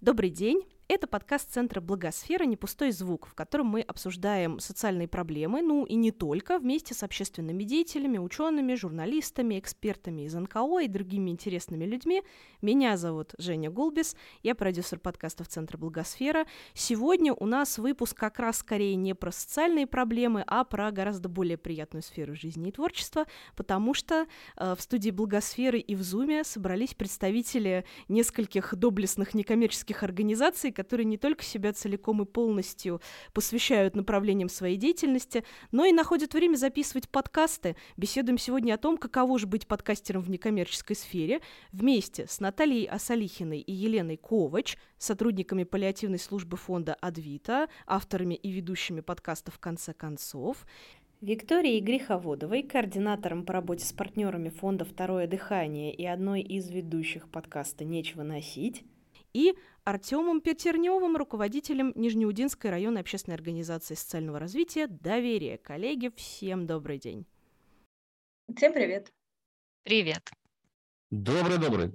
Добрый день! Это подкаст Центра Благосфера «Не пустой звук», в котором мы обсуждаем социальные проблемы, ну и не только, вместе с общественными деятелями, учеными, журналистами, экспертами из НКО и другими интересными людьми. Меня зовут Женя Гулбис, я продюсер подкастов Центра Благосфера. Сегодня у нас выпуск как раз скорее не про социальные проблемы, а про гораздо более приятную сферу жизни и творчества, потому что э, в студии Благосферы и в Зуме собрались представители нескольких доблестных некоммерческих организаций, которые не только себя целиком и полностью посвящают направлениям своей деятельности, но и находят время записывать подкасты. Беседуем сегодня о том, каково же быть подкастером в некоммерческой сфере, вместе с Натальей Асалихиной и Еленой Ковач, сотрудниками паллиативной службы фонда «Адвита», авторами и ведущими подкаста «В конце концов», Викторией Греховодовой, координатором по работе с партнерами фонда «Второе дыхание» и одной из ведущих подкаста «Нечего носить», и Артемом Петерневым, руководителем Нижнеудинской районной общественной организации социального развития «Доверие». Коллеги, всем добрый день. Всем привет. Привет. Добрый-добрый.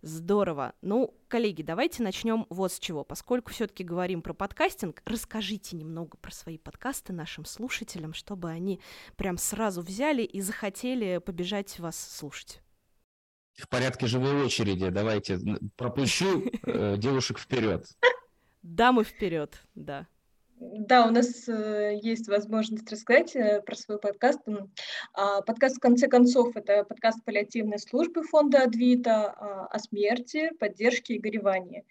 Здорово. Ну, коллеги, давайте начнем вот с чего. Поскольку все-таки говорим про подкастинг, расскажите немного про свои подкасты нашим слушателям, чтобы они прям сразу взяли и захотели побежать вас слушать в порядке живой очереди. Давайте пропущу э, девушек вперед. Дамы вперед, да. Да, у нас э, есть возможность рассказать э, про свой подкаст. А, подкаст «В конце концов» — это подкаст паллиативной службы фонда «Адвита» а, о смерти, поддержке и горевании.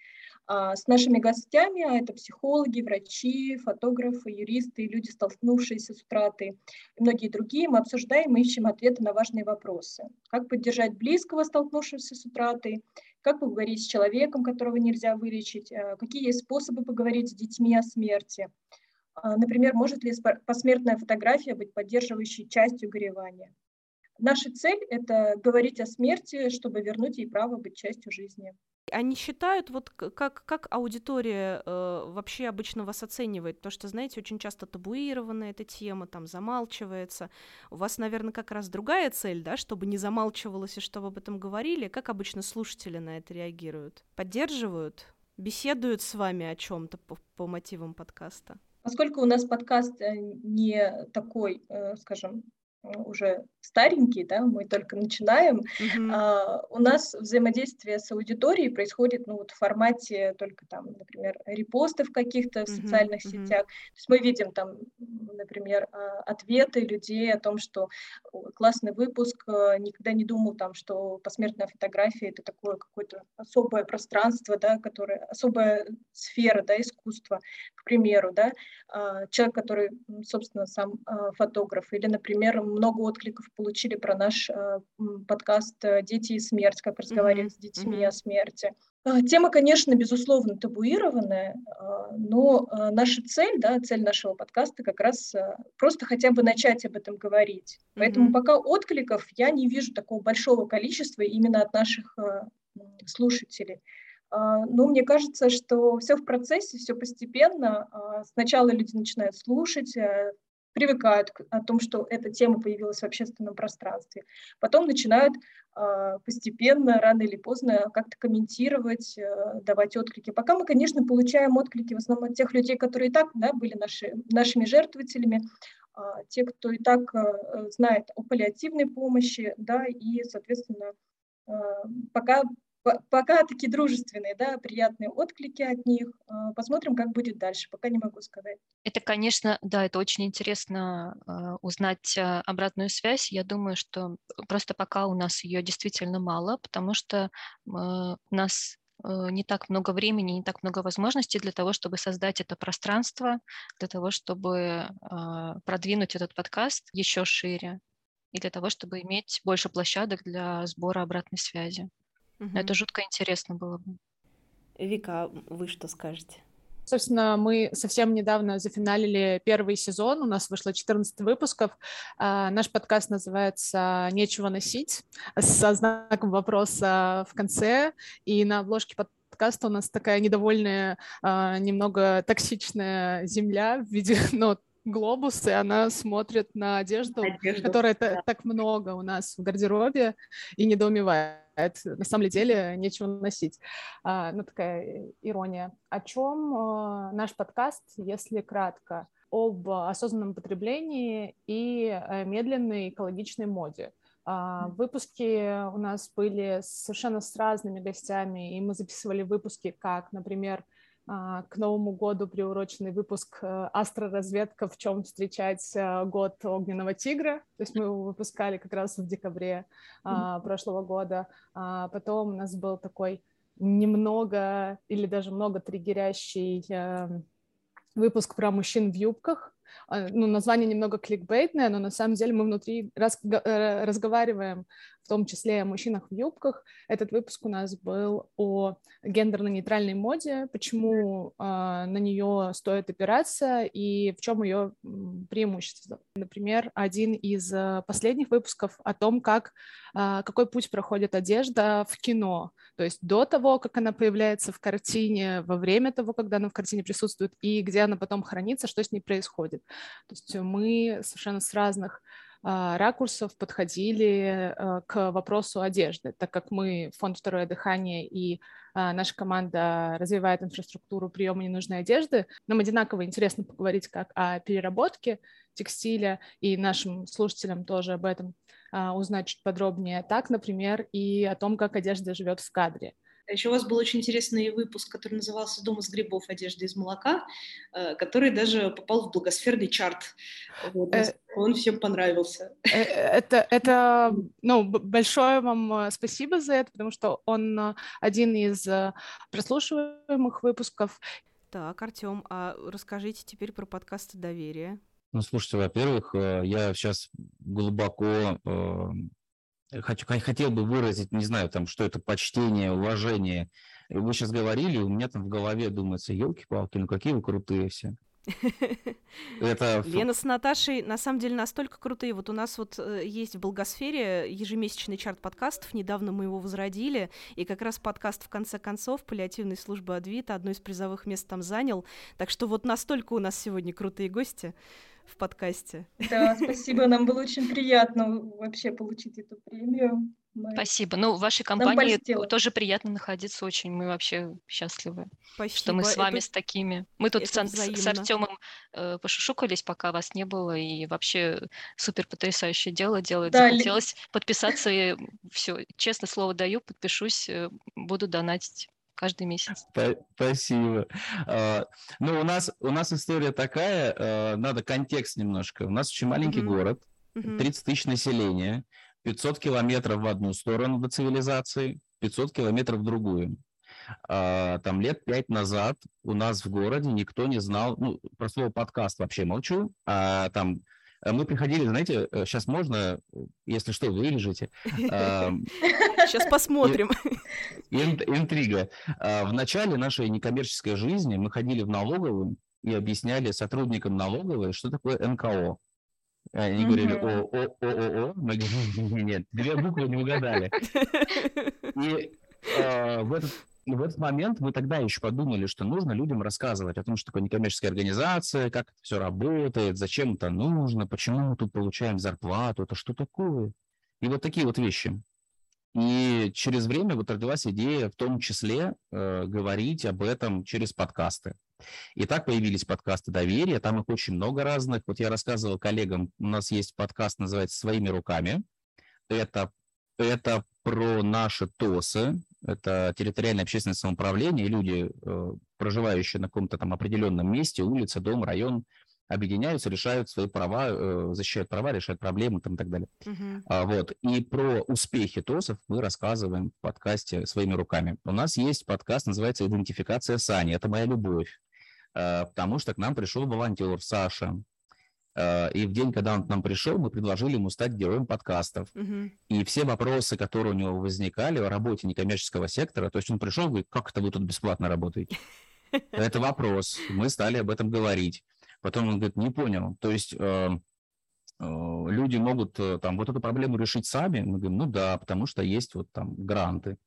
А, с нашими гостями, а это психологи, врачи, фотографы, юристы, люди, столкнувшиеся с утратой и многие другие, мы обсуждаем и ищем ответы на важные вопросы. Как поддержать близкого, столкнувшегося с утратой, как поговорить с человеком, которого нельзя вылечить, а, какие есть способы поговорить с детьми о смерти. Например, может ли посмертная фотография быть поддерживающей частью горевания? Наша цель – это говорить о смерти, чтобы вернуть ей право быть частью жизни. Они считают, вот как, как аудитория э, вообще обычно вас оценивает, то что, знаете, очень часто табуирована эта тема, там замалчивается. У вас, наверное, как раз другая цель, да, чтобы не замалчивалось и чтобы об этом говорили. Как обычно слушатели на это реагируют? Поддерживают? Беседуют с вами о чем-то по, по мотивам подкаста? Поскольку у нас подкаст э, не такой, э, скажем, уже старенький, да, мы только начинаем, mm-hmm. а, у нас взаимодействие с аудиторией происходит, ну, вот в формате только там, например, репостов каких-то в mm-hmm. социальных mm-hmm. сетях. То есть мы видим там, например, а, ответы людей о том, что классный выпуск, а, никогда не думал там, что посмертная фотография это такое какое-то особое пространство, да, которое, особая сфера, да, искусства, к примеру, да, а, человек, который, собственно, сам фотограф, или, например, много откликов получили про наш э, подкаст э, «Дети и смерть», как разговаривать mm-hmm. с детьми mm-hmm. о смерти. А, тема, конечно, безусловно, табуированная, но наша цель, да, цель нашего подкаста как раз просто хотя бы начать об этом говорить. Mm-hmm. Поэтому пока откликов я не вижу такого большого количества именно от наших слушателей. Но мне кажется, что все в процессе, все постепенно. Сначала люди начинают слушать, привыкают к о том, что эта тема появилась в общественном пространстве. Потом начинают э, постепенно, рано или поздно, как-то комментировать, э, давать отклики. Пока мы, конечно, получаем отклики в основном от тех людей, которые и так да, были наши, нашими жертвователями, э, те, кто и так э, знает о паллиативной помощи, да, и, соответственно, э, пока пока такие дружественные, да, приятные отклики от них. А, посмотрим, как будет дальше, пока не могу сказать. Это, конечно, да, это очень интересно а, узнать а, обратную связь. Я думаю, что просто пока у нас ее действительно мало, потому что у нас не так много времени, не так много возможностей для того, чтобы создать это пространство, для того, чтобы продвинуть этот подкаст еще шире и для того, чтобы иметь больше площадок для сбора обратной связи. Угу. Это жутко интересно было бы. Вика, вы что скажете? Собственно, мы совсем недавно зафиналили первый сезон, у нас вышло 14 выпусков. А, наш подкаст называется «Нечего носить» со знаком вопроса в конце, и на обложке подкаста у нас такая недовольная, а, немного токсичная земля в виде, ну, глобус, и она смотрит на одежду, одежду которой да. так много у нас в гардеробе, и недоумевает. На самом деле нечего носить. А, ну, такая ирония. О чем а, наш подкаст, если кратко? Об осознанном потреблении и э, медленной экологичной моде. Uh, выпуски у нас были совершенно с разными гостями, и мы записывали выпуски, как, например, а, к Новому году приуроченный выпуск э, «Астроразведка. В чем встречать э, год огненного тигра». То есть мы его выпускали как раз в декабре mm-hmm. прошлого года. А потом у нас был такой немного или даже много триггерящий эм, выпуск про мужчин в юбках. А, ну, название немного кликбейтное, но на самом деле мы внутри раз, э, разговариваем в том числе о мужчинах в юбках. Этот выпуск у нас был о гендерно-нейтральной моде, почему э, на нее стоит опираться и в чем ее преимущество. Например, один из э, последних выпусков о том, как, э, какой путь проходит одежда в кино, то есть до того, как она появляется в картине, во время того, когда она в картине присутствует, и где она потом хранится, что с ней происходит. То есть мы совершенно с разных а, ракурсов подходили а, к вопросу одежды, так как мы фонд «Второе дыхание» и а, наша команда развивает инфраструктуру приема ненужной одежды, нам одинаково интересно поговорить как о переработке текстиля и нашим слушателям тоже об этом узнать чуть подробнее, так, например, и о том, как одежда живет в кадре. А еще у вас был очень интересный выпуск, который назывался «Дом из грибов. Одежда из молока», э, который даже попал в благосферный чарт. Вот, э, он всем понравился. Э, это, это, ну, большое вам спасибо за это, потому что он один из прослушиваемых выпусков. Так, Артем, а расскажите теперь про подкасты доверия. Ну, слушайте, во-первых, я сейчас глубоко хочу, хотел бы выразить, не знаю, там, что это почтение, уважение. Вы сейчас говорили, у меня там в голове думается, елки-палки, ну какие вы крутые все. Это... Лена с Наташей на самом деле настолько крутые. Вот у нас вот э, есть в Благосфере ежемесячный чарт подкастов. Недавно мы его возродили. И как раз подкаст в конце концов паллиативной службы Адвита одно из призовых мест там занял. Так что вот настолько у нас сегодня крутые гости в подкасте. Да, спасибо, нам было очень приятно вообще получить эту премию. Мы... Спасибо. Ну, в вашей компании тоже приятно находиться очень. Мы вообще счастливы, Спасибо. что мы с вами это... с такими. Мы тут с, с Артемом э, пошушукались, пока вас не было, и вообще супер потрясающее дело делает. Да, Захотелось ли... подписаться, и все, честно слово даю, подпишусь, э, буду донатить каждый месяц. Спасибо. А, ну, у нас, у нас история такая, а, надо контекст немножко. У нас очень маленький mm-hmm. город, 30 тысяч населения, 500 километров в одну сторону до цивилизации, 500 километров в другую. А, там лет пять назад у нас в городе никто не знал, ну, про слово подкаст вообще молчу, а там Э, мы приходили, знаете, сейчас э, можно, если что, вырежете. Сейчас посмотрим. Интрига. А, в начале нашей некоммерческой жизни мы ходили в налоговую и объясняли сотрудникам налоговой, что такое НКО. Они говорили о о о о о мы говорим, нет, две буквы не угадали. И э, в этот в этот момент мы тогда еще подумали, что нужно людям рассказывать о том, что такое некоммерческая организация, как это все работает, зачем это нужно, почему мы тут получаем зарплату, это что такое. И вот такие вот вещи. И через время вот родилась идея в том числе э, говорить об этом через подкасты. И так появились подкасты доверия, там их очень много разных. Вот я рассказывал коллегам, у нас есть подкаст, называется «Своими руками». Это, это про наши ТОСы, это территориальное общественное самоуправление, люди, э, проживающие на каком-то там определенном месте, улица, дом, район, объединяются, решают свои права, э, защищают права, решают проблемы там, и так далее. Uh-huh. А, вот. И про успехи ТОСов мы рассказываем в подкасте своими руками. У нас есть подкаст, называется «Идентификация Сани». Это моя любовь, потому что к нам пришел волонтер Саша, Э, и в день, когда он к нам пришел, мы предложили ему стать героем подкастов. Угу. И все вопросы, которые у него возникали о работе некоммерческого сектора, то есть он пришел и говорит, как это вы тут бесплатно работаете? Это вопрос. Мы стали об этом говорить. Потом он говорит, не понял. То есть э, э, люди могут э, там вот эту проблему решить сами? Мы говорим, ну да, потому что есть вот там гранты.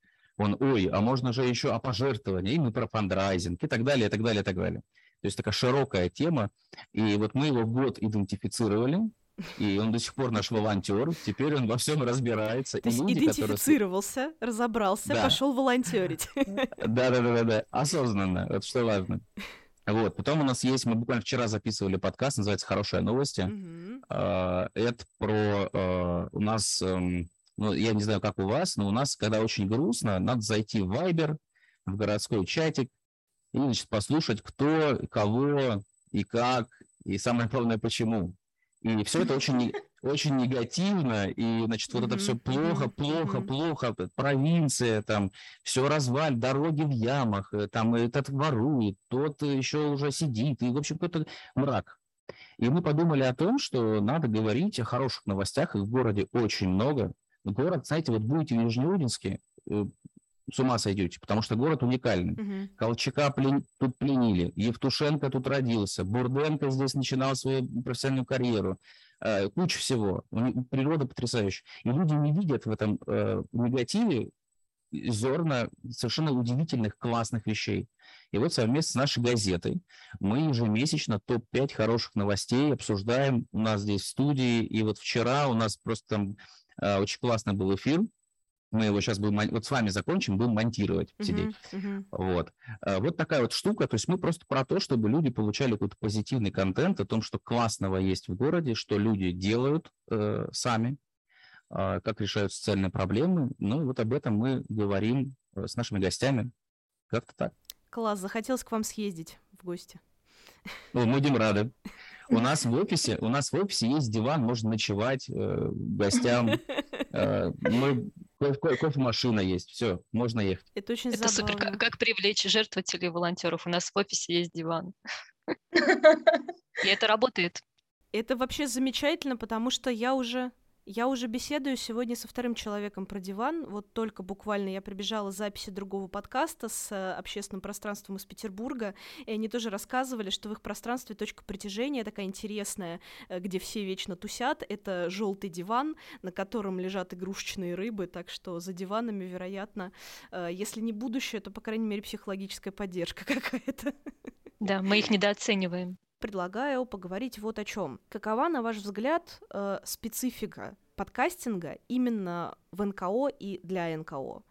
Он, ой, а можно же еще о пожертвовании, и мы про фандрайзинг, и так далее, и так далее, и так далее. То есть такая широкая тема. И вот мы его год идентифицировали, и он до сих пор наш волонтер. Теперь он во всем разбирается. То есть люди, идентифицировался, которые... разобрался, да. пошел волонтерить. Да, да, да, да, осознанно. Это что важно. Вот. Потом у нас есть, мы буквально вчера записывали подкаст, называется «Хорошие новости». Mm-hmm. Это про а, у нас, эм, ну, я не знаю, как у вас, но у нас, когда очень грустно, надо зайти в Viber, в городской чатик, и, значит, послушать, кто, кого и как, и самое главное, почему. И все это очень, очень негативно, и, значит, вот это все плохо, плохо, плохо, провинция, там, все разваль, дороги в ямах, э, там этот ворует, тот еще уже сидит, и, в общем, какой-то мрак. И мы подумали о том, что надо говорить о хороших новостях, их в городе очень много. Город, знаете, вот будете в Нижнеудинске, э, с ума сойдете, потому что город уникальный. Угу. Колчака плен... тут пленили, Евтушенко тут родился, Бурденко здесь начинал свою профессиональную карьеру, э, куча всего. Природа потрясающая. И люди не видят в этом э, негативе зерна совершенно удивительных, классных вещей. И вот совместно с нашей газетой мы ежемесячно топ-5 хороших новостей обсуждаем у нас здесь в студии. И вот вчера у нас просто там очень классный был эфир мы его сейчас будем, вот с вами закончим, будем монтировать, сидеть. Uh-huh, uh-huh. Вот. А, вот такая вот штука, то есть мы просто про то, чтобы люди получали какой-то позитивный контент о том, что классного есть в городе, что люди делают э, сами, э, как решают социальные проблемы. Ну, вот об этом мы говорим э, с нашими гостями. Как-то так. Класс, захотелось к вам съездить в гости. Ну, будем рады. У нас в офисе, у нас в офисе есть диван, можно ночевать э, гостям. Э, мы кофе, кофемашина есть, все, можно ехать. Это очень Это забавно. супер. Как, как привлечь жертвователей волонтеров? У нас в офисе есть диван. И это работает. Это вообще замечательно, потому что я уже я уже беседую сегодня со вторым человеком про диван. Вот только буквально я прибежала с записи другого подкаста с э, общественным пространством из Петербурга, и они тоже рассказывали, что в их пространстве точка притяжения такая интересная, э, где все вечно тусят. Это желтый диван, на котором лежат игрушечные рыбы, так что за диванами, вероятно, э, если не будущее, то, по крайней мере, психологическая поддержка какая-то. Да, мы их недооцениваем предлагаю поговорить вот о чем. Какова, на ваш взгляд, э, специфика подкастинга именно в НКО и для НКО?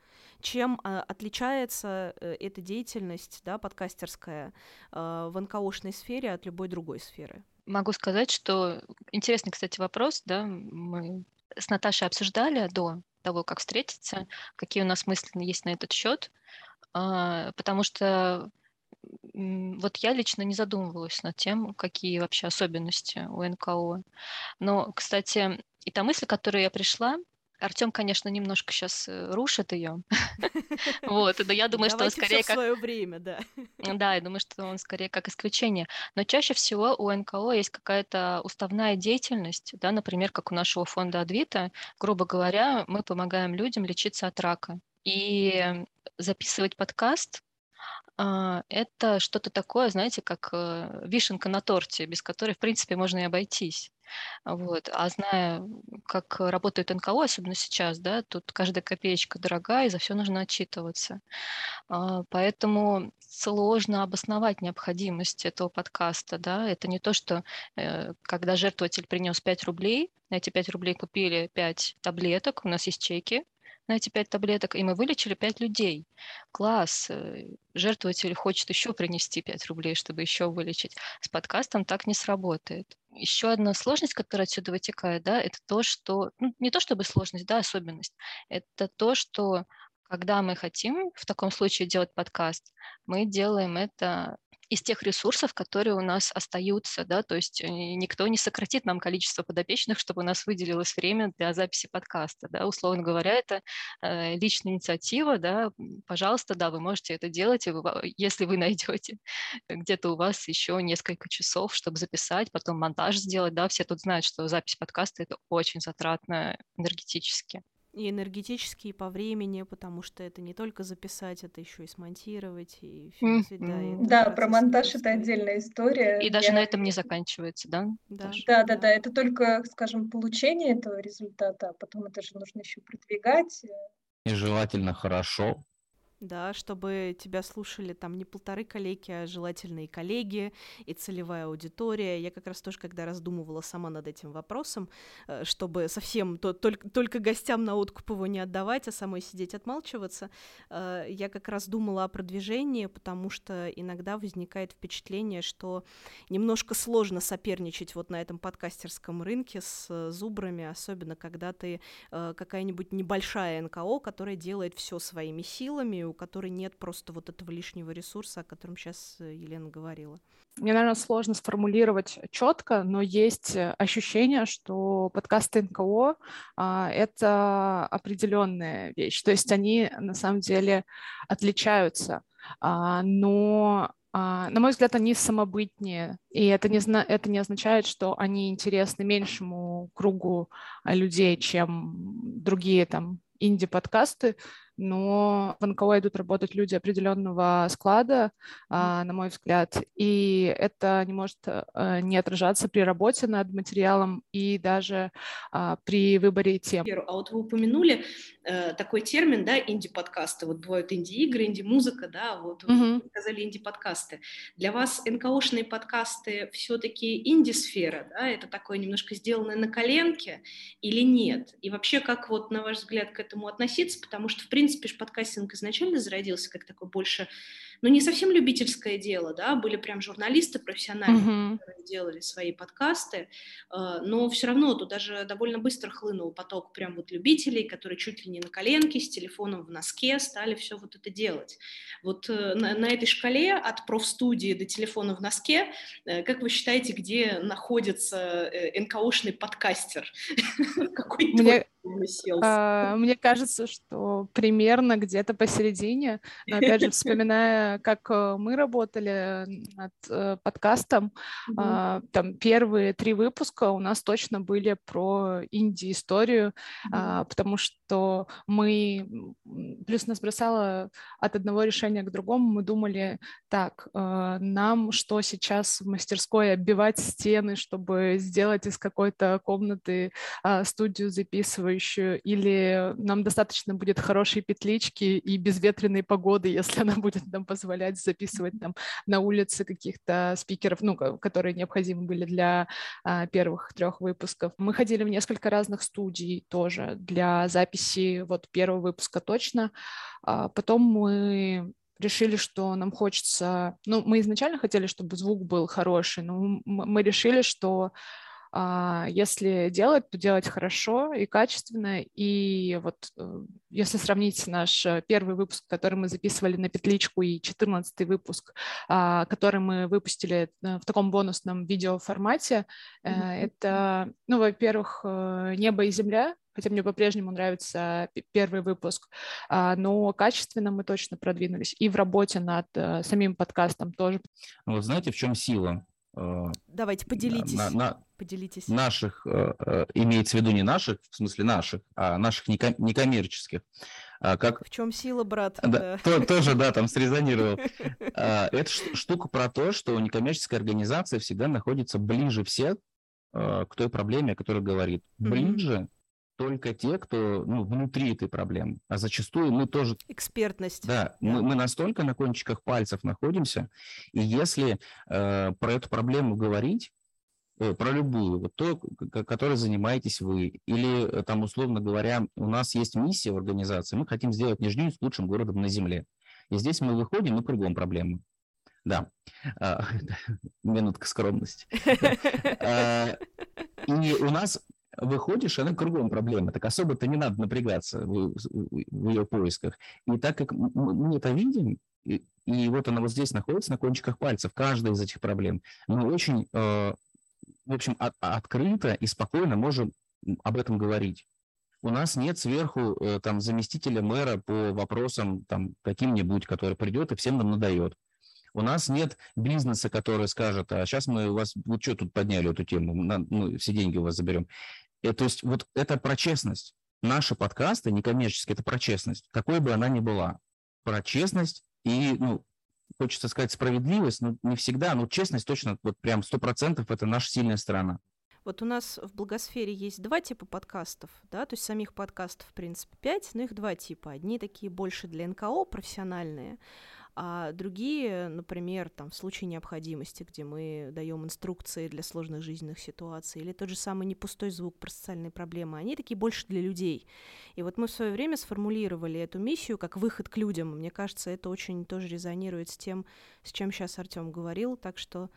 Чем э, отличается э, эта деятельность, да, подкастерская, э, в НКОшной сфере от любой другой сферы? Могу сказать, что интересный, кстати, вопрос, да, мы с Наташей обсуждали до того, как встретиться, какие у нас мысли есть на этот счет, а, потому что вот я лично не задумывалась над тем, какие вообще особенности у НКО. Но, кстати, и та мысль, к которой я пришла, Артем, конечно, немножко сейчас э, рушит ее. Вот, но я думаю, что он скорее как... свое время, да. Да, я думаю, что он скорее как исключение. Но чаще всего у НКО есть какая-то уставная деятельность, да, например, как у нашего фонда Адвита. Грубо говоря, мы помогаем людям лечиться от рака. И записывать подкаст это что-то такое, знаете, как э, вишенка на торте, без которой, в принципе, можно и обойтись. Вот. А зная, как работает НКО, особенно сейчас, да, тут каждая копеечка дорогая, и за все нужно отчитываться. А, поэтому сложно обосновать необходимость этого подкаста. Да? Это не то, что э, когда жертвователь принес 5 рублей, на эти 5 рублей купили 5 таблеток, у нас есть чеки, на эти пять таблеток, и мы вылечили пять людей. Класс, э, жертвователь хочет еще принести 5 рублей, чтобы еще вылечить. С подкастом так не сработает. Еще одна сложность, которая отсюда вытекает, да, это то, что, ну, не то чтобы сложность, да, особенность, это то, что когда мы хотим в таком случае делать подкаст, мы делаем это из тех ресурсов, которые у нас остаются, да, то есть э, никто не сократит нам количество подопечных, чтобы у нас выделилось время для записи подкаста, да, условно говоря, это э, личная инициатива, да, пожалуйста, да, вы можете это делать, и вы, если вы найдете где-то у вас еще несколько часов, чтобы записать, потом монтаж сделать, да, все тут знают, что запись подкаста это очень затратно энергетически. И энергетически, и по времени, потому что это не только записать, это еще и смонтировать, и все, mm-hmm. да, да про монтаж это отдельная история. И даже Я... на этом не заканчивается, да? Да. да, да, да, это только, скажем, получение этого результата, а потом это же нужно еще продвигать. И желательно хорошо, да, чтобы тебя слушали там не полторы коллеги, а желательно и коллеги, и целевая аудитория. Я как раз тоже, когда раздумывала сама над этим вопросом, э, чтобы совсем то, только, только гостям на откуп его не отдавать, а самой сидеть отмалчиваться, э, я как раз думала о продвижении, потому что иногда возникает впечатление, что немножко сложно соперничать вот на этом подкастерском рынке с э, зубрами, особенно когда ты какая-нибудь небольшая НКО, которая делает все своими силами, у которой нет просто вот этого лишнего ресурса, о котором сейчас э, Елена говорила? Мне, наверное, сложно сформулировать четко, но есть э, ощущение, что подкасты НКО а, — это определенная вещь. То есть они на самом деле отличаются, а, но а, на мой взгляд, они самобытнее, и это не, это не означает, что они интересны меньшему кругу людей, чем другие там инди-подкасты, но в НКО идут работать люди определенного склада, а, на мой взгляд, и это не может а, не отражаться при работе над материалом и даже а, при выборе тем. А вот вы упомянули э, такой термин, да, инди-подкасты. Вот бывают инди-игры, инди-музыка, да, вот вы сказали инди-подкасты. Для вас НКОшные подкасты все-таки инди-сфера, да, это такое немножко сделанное на коленке или нет? И вообще, как вот, на ваш взгляд, к этому относиться? Потому что, в принципе, принципе, подкастинг изначально зародился как такой больше ну, не совсем любительское дело, да, были прям журналисты профессиональные, mm-hmm. которые делали свои подкасты, э, но все равно тут даже довольно быстро хлынул поток прям вот любителей, которые чуть ли не на коленке, с телефоном в носке стали все вот это делать. Вот э, на, на этой шкале от профстудии до телефона в носке, э, как вы считаете, где находится НКОшный подкастер? Какой а, мне кажется, что примерно где-то посередине, но опять же, вспоминая как э, мы работали над э, подкастом, mm-hmm. там первые три выпуска у нас точно были про инди-историю, mm-hmm. потому что мы, плюс нас бросало от одного решения к другому, мы думали, так, э, нам что сейчас в мастерской оббивать стены, чтобы сделать из какой-то комнаты а, студию записывающую, или нам достаточно будет хорошей петлички и безветренной погоды, если она будет нам позволять записывать там на улице каких-то спикеров, ну, которые необходимы были для а, первых трех выпусков. Мы ходили в несколько разных студий тоже для записи вот первого выпуска точно. А потом мы решили, что нам хочется... Ну, мы изначально хотели, чтобы звук был хороший, но мы решили, что если делать, то делать хорошо и качественно. И вот э, если сравнить наш э, первый выпуск, который мы записывали на петличку, и 14 выпуск, а, который мы выпустили э, в таком бонусном видеоформате, mm-hmm. это, ну, во-первых, «Небо и земля», хотя мне по-прежнему нравится первый выпуск, а, но качественно мы точно продвинулись. И в работе над самим подкастом тоже. Вот знаете, в чем сила? Давайте поделитесь. На, на, Поделитесь. Наших, э, э, имеется в виду не наших, в смысле наших, а наших некоммерческих. А как... В чем сила, брат? Да, То, тоже, да, там срезонировал. А, это штука про то, что некоммерческая организация всегда находится ближе всех э, к той проблеме, о которой говорит. Ближе только те, кто ну, внутри этой проблемы. А зачастую мы тоже... Экспертность. Да, да. Мы, мы настолько на кончиках пальцев находимся, и если э, про эту проблему говорить, про любую, вот то, которой занимаетесь вы, или э, там, условно говоря, у нас есть миссия в организации, мы хотим сделать Нижнюю лучшим городом на Земле. И здесь мы выходим, и кругом проблемы. Да, а, минутка скромности. А, и у нас выходишь, она кругом проблема. Так особо-то не надо напрягаться в, ее поисках. И так как мы это видим, и, и вот она вот здесь находится на кончиках пальцев, каждая из этих проблем, мы очень э, в общем, от, открыто и спокойно можем об этом говорить. У нас нет сверху э, там заместителя мэра по вопросам там каким-нибудь, который придет и всем нам надает. У нас нет бизнеса, который скажет, а сейчас мы у вас, вот что тут подняли эту тему, на, ну, все деньги у вас заберем. И, э, то есть вот это про честность. Наши подкасты некоммерческие, это про честность, какой бы она ни была. Про честность и, ну, хочется сказать справедливость, но не всегда, но честность точно, вот прям сто процентов это наша сильная сторона. Вот у нас в Благосфере есть два типа подкастов, да, то есть самих подкастов, в принципе, пять, но их два типа. Одни такие больше для НКО, профессиональные, а другие, например, там, в случае необходимости, где мы даем инструкции для сложных жизненных ситуаций, или тот же самый непустой звук про социальные проблемы, они такие больше для людей. И вот мы в свое время сформулировали эту миссию как выход к людям. Мне кажется, это очень тоже резонирует с тем, с чем сейчас Артем говорил, так что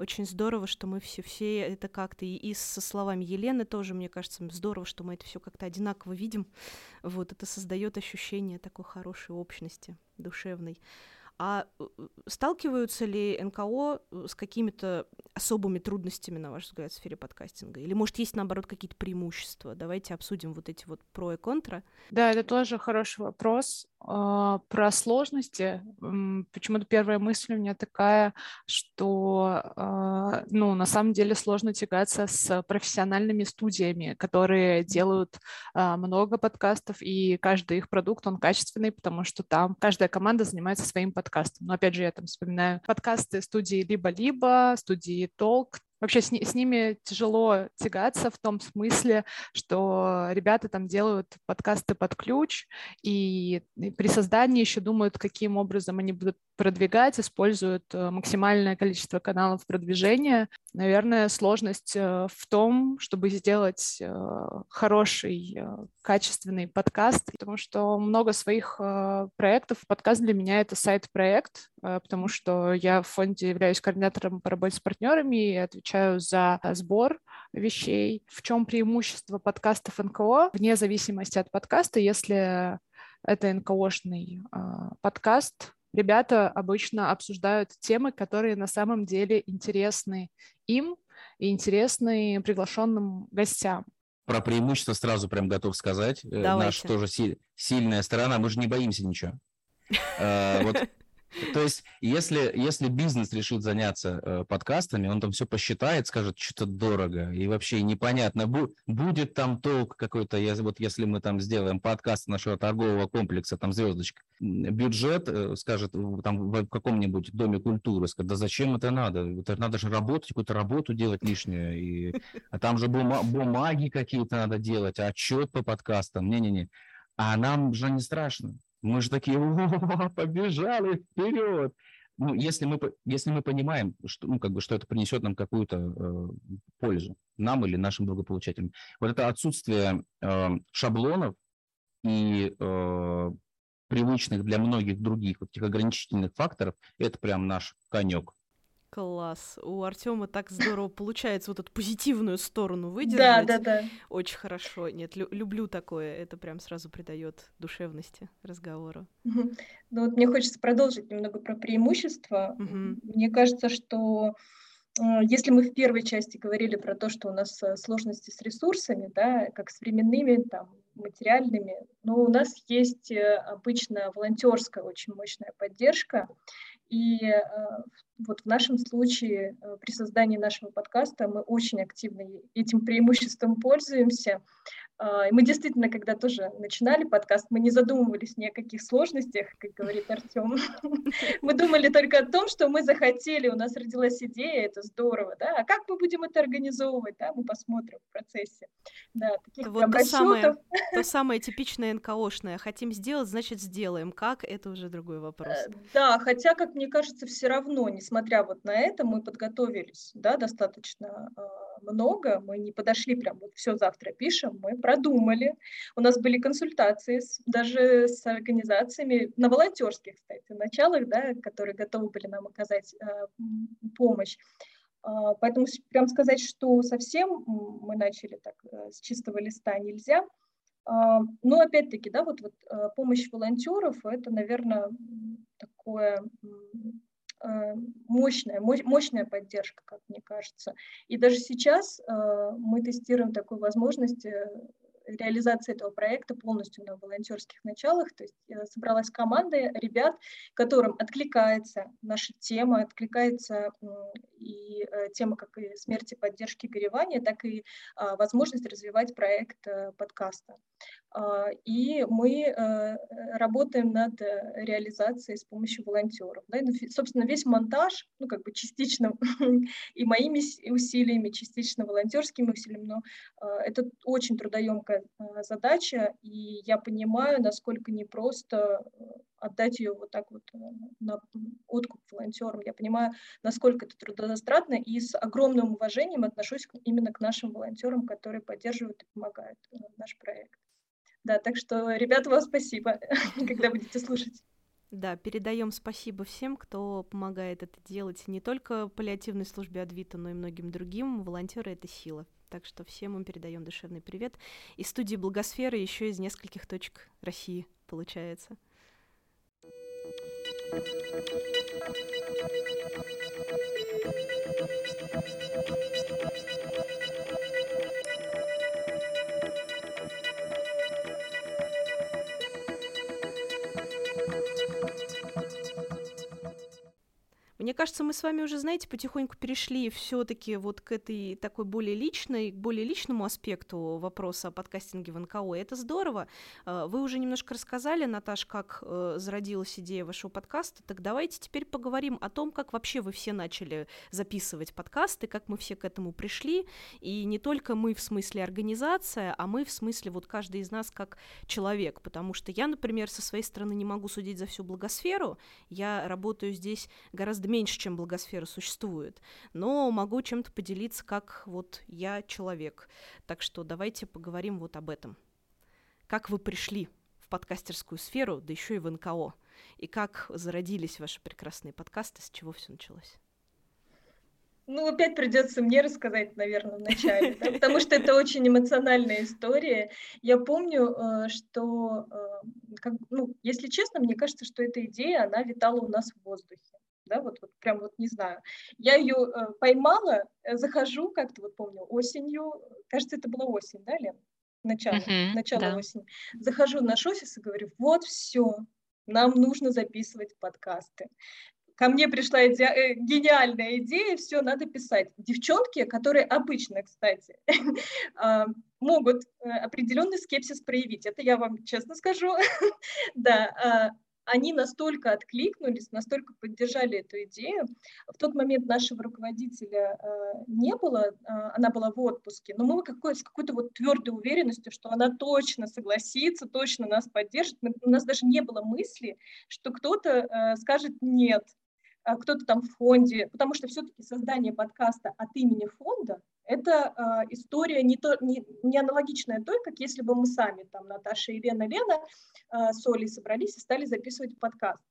очень здорово, что мы все, все это как-то и, и со словами Елены тоже, мне кажется, здорово, что мы это все как-то одинаково видим. Вот это создает ощущение такой хорошей общности душевной. А э, сталкиваются ли НКО э, с какими-то особыми трудностями, на ваш взгляд, в сфере подкастинга? Или, может, есть, наоборот, какие-то преимущества? Давайте обсудим вот эти вот про и контра. Да, это тоже хороший вопрос. А, про сложности. Почему-то первая мысль у меня такая, что, а, ну, на самом деле сложно тягаться с профессиональными студиями, которые делают а, много подкастов, и каждый их продукт, он качественный, потому что там каждая команда занимается своим подкастом. Но, опять же, я там вспоминаю подкасты студии «Либо-либо», студии «Толк», Вообще с, с ними тяжело тягаться в том смысле, что ребята там делают подкасты под ключ, и, и при создании еще думают, каким образом они будут продвигать, используют э, максимальное количество каналов продвижения. Наверное, сложность э, в том, чтобы сделать э, хороший, качественный подкаст, потому что много своих проектов. Подкаст для меня — это сайт-проект, потому что я в фонде являюсь координатором по работе с партнерами и отвечаю за сбор вещей. В чем преимущество подкастов НКО? Вне зависимости от подкаста, если это НКОшный подкаст, ребята обычно обсуждают темы, которые на самом деле интересны им и интересны приглашенным гостям. Про преимущество сразу прям готов сказать. Э, Давайте. Наша тоже сильная сторона. Мы же не боимся ничего. Э, вот то есть, если, если бизнес решит заняться э, подкастами, он там все посчитает, скажет, что-то дорого, и вообще непонятно, бу- будет там толк какой-то, если, вот если мы там сделаем подкаст нашего торгового комплекса, там звездочка, бюджет, э, скажет, там в каком-нибудь доме культуры, скажет, да зачем это надо? Это надо же работать, какую-то работу делать лишнюю, и, а там же бума- бумаги какие-то надо делать, отчет по подкастам, не-не-не. А нам же не страшно. Мы же такие, побежали вперед. Ну, если мы, если мы понимаем, что, ну, как бы, что это принесет нам какую-то э, пользу, нам или нашим благополучателям. Вот это отсутствие э, шаблонов и э, привычных для многих других вот этих ограничительных факторов, это прям наш конек. Класс. У Артема так здорово получается вот эту позитивную сторону выдержать. Да, да, да. Очень хорошо. Нет, лю- люблю такое. Это прям сразу придает душевности разговору. Ну вот мне хочется продолжить немного про преимущества. Угу. Мне кажется, что э, если мы в первой части говорили про то, что у нас э, сложности с ресурсами, да, как с временными, там, материальными, но у нас есть э, обычно волонтерская очень мощная поддержка, и э, вот в нашем случае э, при создании нашего подкаста мы очень активно этим преимуществом пользуемся. А, и мы действительно, когда тоже начинали подкаст, мы не задумывались ни о каких сложностях, как говорит Артем. Мы думали только о том, что мы захотели, у нас родилась идея, это здорово, да, а как мы будем это организовывать, да, мы посмотрим в процессе. Да, таких вот то самое, то самое типичное НКОшное. Хотим сделать, значит сделаем. Как, это уже другой вопрос. Э, да, хотя, как мне кажется, все равно, несмотря вот на это, мы подготовились, да, достаточно а, много, мы не подошли прям вот все завтра пишем, мы продумали. У нас были консультации с, даже с организациями на волонтерских, кстати, началах, да, которые готовы были нам оказать э, помощь. Э, поэтому прям сказать, что совсем мы начали так э, с чистого листа нельзя. Э, но опять-таки, да, вот, вот э, помощь волонтеров, это, наверное, такое Э, мощная, мощная поддержка, как мне кажется. И даже сейчас мы тестируем такую возможность реализации этого проекта полностью на волонтерских началах. То есть собралась команда ребят, которым откликается наша тема, откликается и тема как и смерти, поддержки, горевания, так и возможность развивать проект подкаста. И мы работаем над реализацией с помощью волонтеров. Собственно, весь монтаж, ну, как бы частично и моими усилиями, частично волонтерскими усилиями, но это очень трудоемкая задача, и я понимаю, насколько непросто отдать ее вот так вот э, на откуп волонтерам. Я понимаю, насколько это трудозатратно, и с огромным уважением отношусь именно к нашим волонтерам, которые поддерживают и помогают э, наш проект. Да, так что, ребята, вам спасибо, когда будете слушать. Да, передаем спасибо всем, кто помогает это делать не только паллиативной службе Адвита, но и многим другим. Волонтеры — это сила. Так что всем им передаем душевный привет. Из студии Благосферы еще из нескольких точек России, получается. Thank you. Мне кажется, мы с вами уже, знаете, потихоньку перешли все-таки вот к этой такой более личной, более личному аспекту вопроса о подкастинге в НКО. И это здорово. А, вы уже немножко рассказали, Наташ, как э, зародилась идея вашего подкаста. Так давайте теперь поговорим о том, как вообще вы все начали записывать подкасты, как мы все к этому пришли. И не только мы в смысле организация, а мы в смысле вот каждый из нас как человек. Потому что я, например, со своей стороны не могу судить за всю благосферу. Я работаю здесь гораздо меньше, чем благосфера существует, но могу чем-то поделиться, как вот я человек. Так что давайте поговорим вот об этом. Как вы пришли в подкастерскую сферу, да еще и в НКО? И как зародились ваши прекрасные подкасты, с чего все началось? Ну, опять придется мне рассказать, наверное, вначале, да, потому что это очень эмоциональная история. Я помню, э, что, э, как, ну, если честно, мне кажется, что эта идея, она витала у нас в воздухе да, вот, вот прям вот не знаю. Я ее э, поймала, э, захожу как-то, вот помню, осенью, кажется, это была осень, да, Лен? Начало, uh-huh, начало да. осени. Захожу в наш офис и говорю, вот все, нам нужно записывать подкасты. Ко мне пришла иде... э, гениальная идея, все, надо писать. Девчонки, которые обычно, кстати, а, могут э, определенный скепсис проявить. Это я вам честно скажу. да, а, они настолько откликнулись, настолько поддержали эту идею. В тот момент нашего руководителя э, не было, э, она была в отпуске, но мы какой, с какой-то вот твердой уверенностью, что она точно согласится, точно нас поддержит. Мы, у нас даже не было мысли, что кто-то э, скажет нет, кто-то там в фонде, потому что все-таки создание подкаста от имени фонда это э, история не, то, не, не аналогичная той, как если бы мы сами, там, Наташа, Елена, Лена э, с Олей собрались и стали записывать подкаст.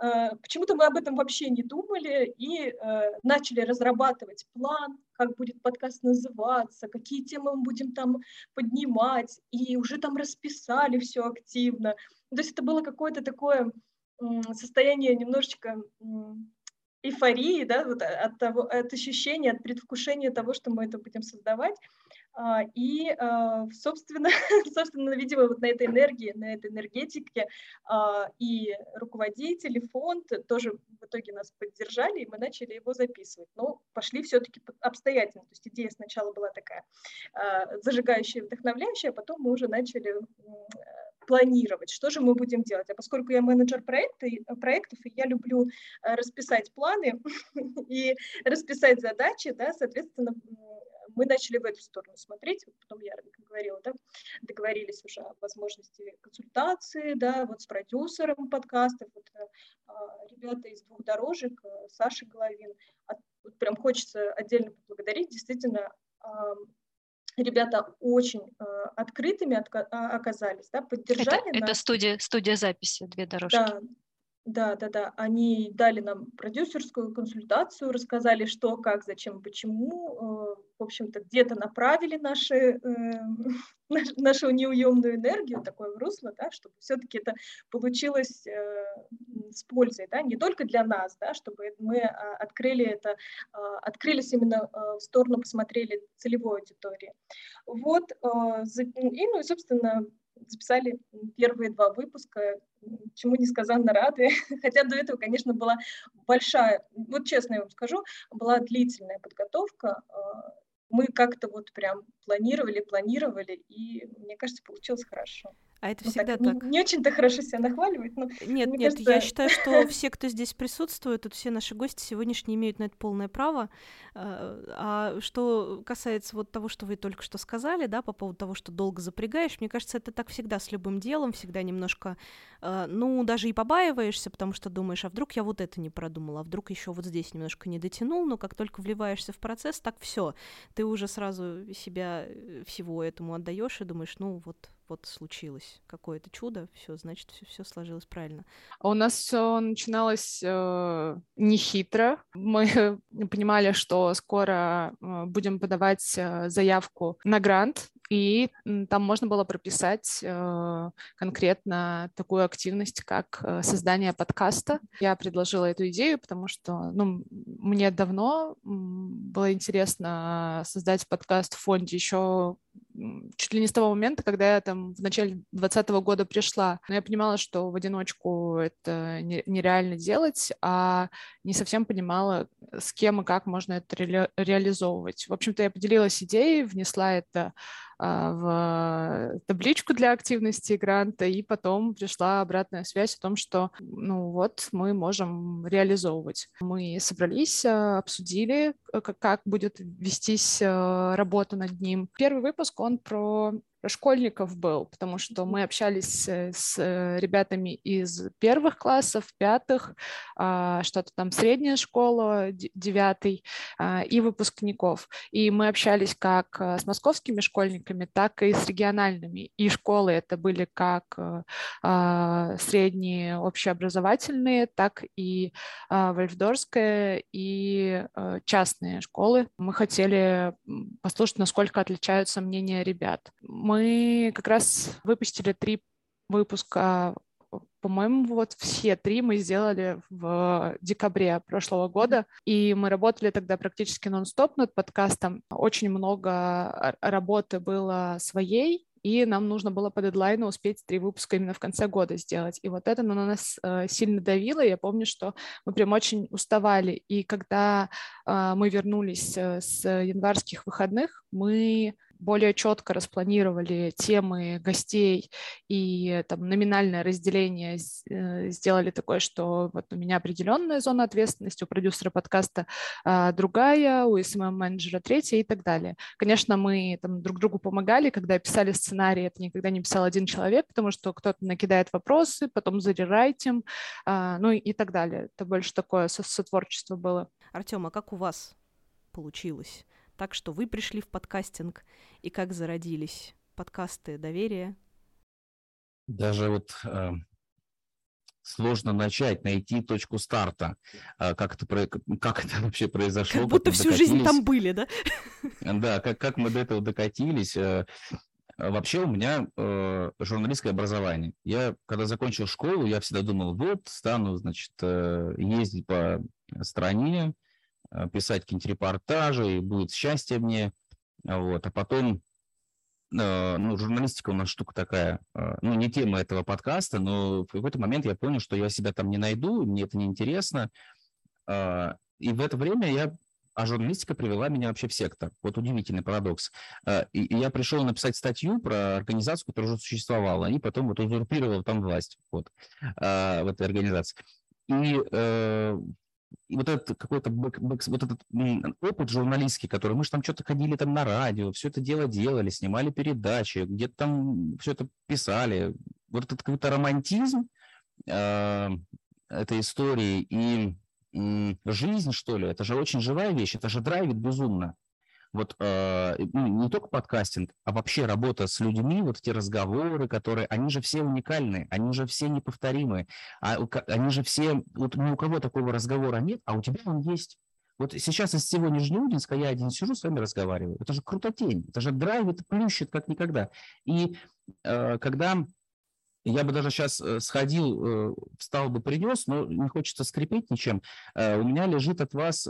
Э, почему-то мы об этом вообще не думали и э, начали разрабатывать план, как будет подкаст называться, какие темы мы будем там поднимать, и уже там расписали все активно. То есть это было какое-то такое состояние немножечко эйфории, да, вот от, того, от ощущения, от предвкушения того, что мы это будем создавать. А, и, а, собственно, собственно, видимо, вот на этой энергии, на этой энергетике а, и руководители, фонд тоже в итоге нас поддержали, и мы начали его записывать. Но пошли все-таки обстоятельно. То есть идея сначала была такая зажигающая, вдохновляющая, а потом мы уже начали планировать, что же мы будем делать. А поскольку я менеджер проекта, проектов, и я люблю э, расписать планы и расписать задачи, да, соответственно, мы начали в эту сторону смотреть, потом я, как говорила, да, договорились уже о возможности консультации, да, вот с продюсером подкастов, вот, э, а, ребята из двух дорожек, э, Саша Головин, от, вот прям хочется отдельно поблагодарить, действительно, ребята очень э, открытыми отка- а, оказались, да, поддержали это, нас. Это студия, студия записи, две дорожки. Да, да, да, да. Они дали нам продюсерскую консультацию, рассказали, что, как, зачем, почему. Э, в общем-то, где-то направили наши, э, нашу неуемную энергию такое в русло, да, чтобы все-таки это получилось э, с пользой, да, не только для нас, да, чтобы мы открыли это, открылись именно в сторону, посмотрели целевой аудитории. Вот, и, ну и, собственно, записали первые два выпуска, чему несказанно рады. Хотя до этого, конечно, была большая, вот честно я вам скажу, была длительная подготовка. А, мы как-то вот прям планировали, планировали, и мне кажется, получилось хорошо. А это ну, всегда так. так. Не, не очень-то хорошо себя нахваливать, но Нет, нет, кажется... я считаю, что все, кто здесь присутствует, тут все наши гости сегодняшние имеют на это полное право. А, а что касается вот того, что вы только что сказали, да, по поводу того, что долго запрягаешь, мне кажется, это так всегда с любым делом, всегда немножко, а, ну, даже и побаиваешься, потому что думаешь, а вдруг я вот это не продумал, а вдруг еще вот здесь немножко не дотянул, но как только вливаешься в процесс, так все, ты уже сразу себя всего этому отдаешь и думаешь, ну, вот вот случилось какое-то чудо, все, значит, все, сложилось правильно. А у нас все начиналось э, нехитро. Мы понимали, что скоро э, будем подавать э, заявку на грант, и там можно было прописать э, конкретно такую активность, как э, создание подкаста. Я предложила эту идею, потому что ну, мне давно было интересно создать подкаст в фонде еще чуть ли не с того момента, когда я там в начале 2020 года пришла. Но я понимала, что в одиночку это нереально делать, а не совсем понимала, с кем и как можно это ре реализовывать. В общем-то, я поделилась идеей, внесла это в табличку для активности гранта, и потом пришла обратная связь о том, что, ну вот, мы можем реализовывать. Мы собрались, а, обсудили, как будет вестись а, работа над ним. Первый выпуск, он про школьников был, потому что мы общались э, с э, ребятами из первых классов, пятых, а, что-то там средняя школа, девятый, а, и выпускников. И мы общались как э, с московскими школьниками, так и с региональными. И школы это были как а, средние общеобразовательные, так и Вольфдорская, и частные школы. Мы хотели послушать, насколько отличаются мнения ребят мы как раз выпустили три выпуска по-моему, вот все три мы сделали в декабре прошлого года, и мы работали тогда практически нон-стоп над подкастом. Очень много работы было своей, и нам нужно было по дедлайну успеть три выпуска именно в конце года сделать. И вот это на нас э, сильно давило. Я помню, что мы прям очень уставали. И когда э, мы вернулись э, с январских выходных, мы более четко распланировали темы гостей и там номинальное разделение э, сделали такое, что вот у меня определенная зона ответственности, у продюсера подкаста а, другая, у SMM-менеджера третья и так далее. Конечно, мы там друг другу помогали, когда писали сценарий, это никогда не писал один человек, потому что кто-то накидает вопросы, потом зарерайтим, а, ну и так далее. Это больше такое сотворчество было. Артем, а как у вас получилось? Так, что вы пришли в подкастинг и как зародились подкасты доверия? Даже вот э, сложно начать, найти точку старта. Э, как, это, как это вообще произошло? Как будто всю докатились. жизнь там были, да? Да, как, как мы до этого докатились. Э, Вообще у меня э, журналистское образование. Я, когда закончил школу, я всегда думал, вот, стану, значит, э, ездить по стране, писать какие-нибудь репортажи, и будет счастье мне. Вот. А потом, э, ну, журналистика у нас штука такая, э, ну, не тема этого подкаста, но в какой-то момент я понял, что я себя там не найду, мне это неинтересно. И в это время я а журналистика привела меня вообще в сектор. Вот удивительный парадокс. И я пришел написать статью про организацию, которая уже существовала, и потом вот узурпировал там власть вот, в этой организации. И вот этот какой-то вот этот опыт журналистский, который мы же там что-то ходили там на радио, все это дело делали, снимали передачи, где-то там все это писали. Вот этот какой-то романтизм э, этой истории и э, жизнь, что ли, это же очень живая вещь, это же драйвит безумно вот э, не только подкастинг, а вообще работа с людьми, вот эти разговоры, которые, они же все уникальны, они же все неповторимы, а, они же все, вот ни у кого такого разговора нет, а у тебя он есть. Вот сейчас из всего Нижнеудинска я один сижу, с вами разговариваю. Это же крутотень, это же драйвит, плющит, как никогда. И э, когда я бы даже сейчас э, сходил, э, встал бы, принес, но не хочется скрипеть ничем. Э, у меня лежит от вас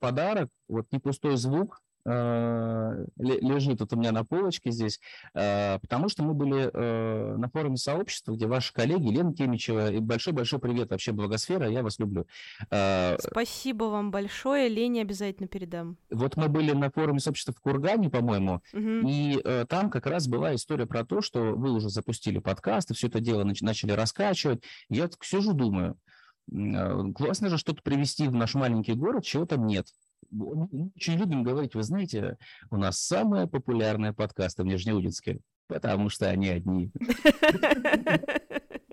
подарок, вот не пустой звук, лежит вот у меня на полочке здесь, э, потому что мы были э, на форуме сообщества, где ваши коллеги, Лена Темичева, и большой-большой привет вообще, Благосфера, я вас люблю. Спасибо вам большое, Лене обязательно передам. Вот мы были на форуме сообщества в Кургане, по-моему, угу. и там как раз была история про то, что вы уже запустили подкаст, и все это дело начали раскачивать. Я так сижу, думаю, классно же что-то привести в наш маленький город, чего там нет мы очень любим говорить, вы знаете, у нас самые популярные подкасты в Нижнеудинске, потому что они одни.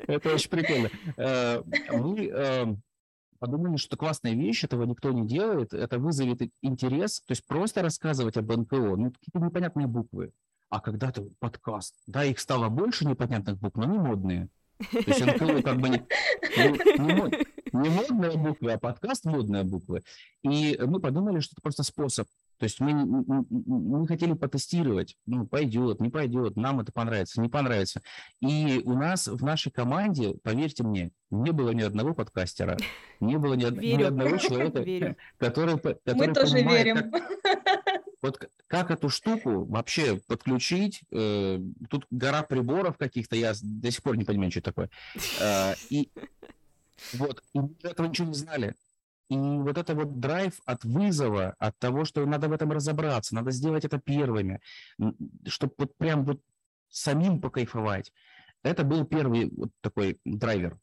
Это очень прикольно. Э, вы эм, подумали, что классная вещь, этого никто не делает, это вызовет интерес, то есть просто рассказывать об НКО, ну, какие-то непонятные буквы. А когда-то подкаст, да, их стало больше непонятных букв, но не модные. То есть НКО как бы не, не, не модные буквы, а подкаст модные буквы. И мы подумали, что это просто способ. То есть мы, мы хотели потестировать, ну, пойдет, не пойдет, нам это понравится, не понравится. И у нас в нашей команде, поверьте мне, не было ни одного подкастера, не было ни, ни одного человека, который, который Мы тоже понимает, верим. Как, вот как эту штуку вообще подключить? Э, тут гора приборов каких-то, я до сих пор не понимаю, что это такое. Э, и вот, и мы этого ничего не знали. И вот это вот драйв от вызова, от того, что надо в этом разобраться, надо сделать это первыми, чтобы вот прям вот самим покайфовать. Это был первый вот такой драйвер.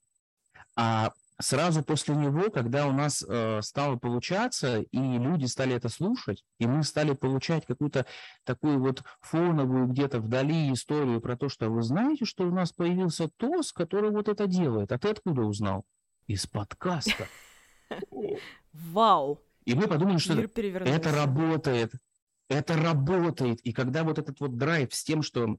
А сразу после него, когда у нас э, стало получаться, и люди стали это слушать, и мы стали получать какую-то такую вот фоновую где-то вдали историю про то, что вы знаете, что у нас появился ТОС, который вот это делает. А ты откуда узнал? Из подкаста. Вау! И мы подумали, что это, работает. Это работает. И когда вот этот вот драйв с тем, что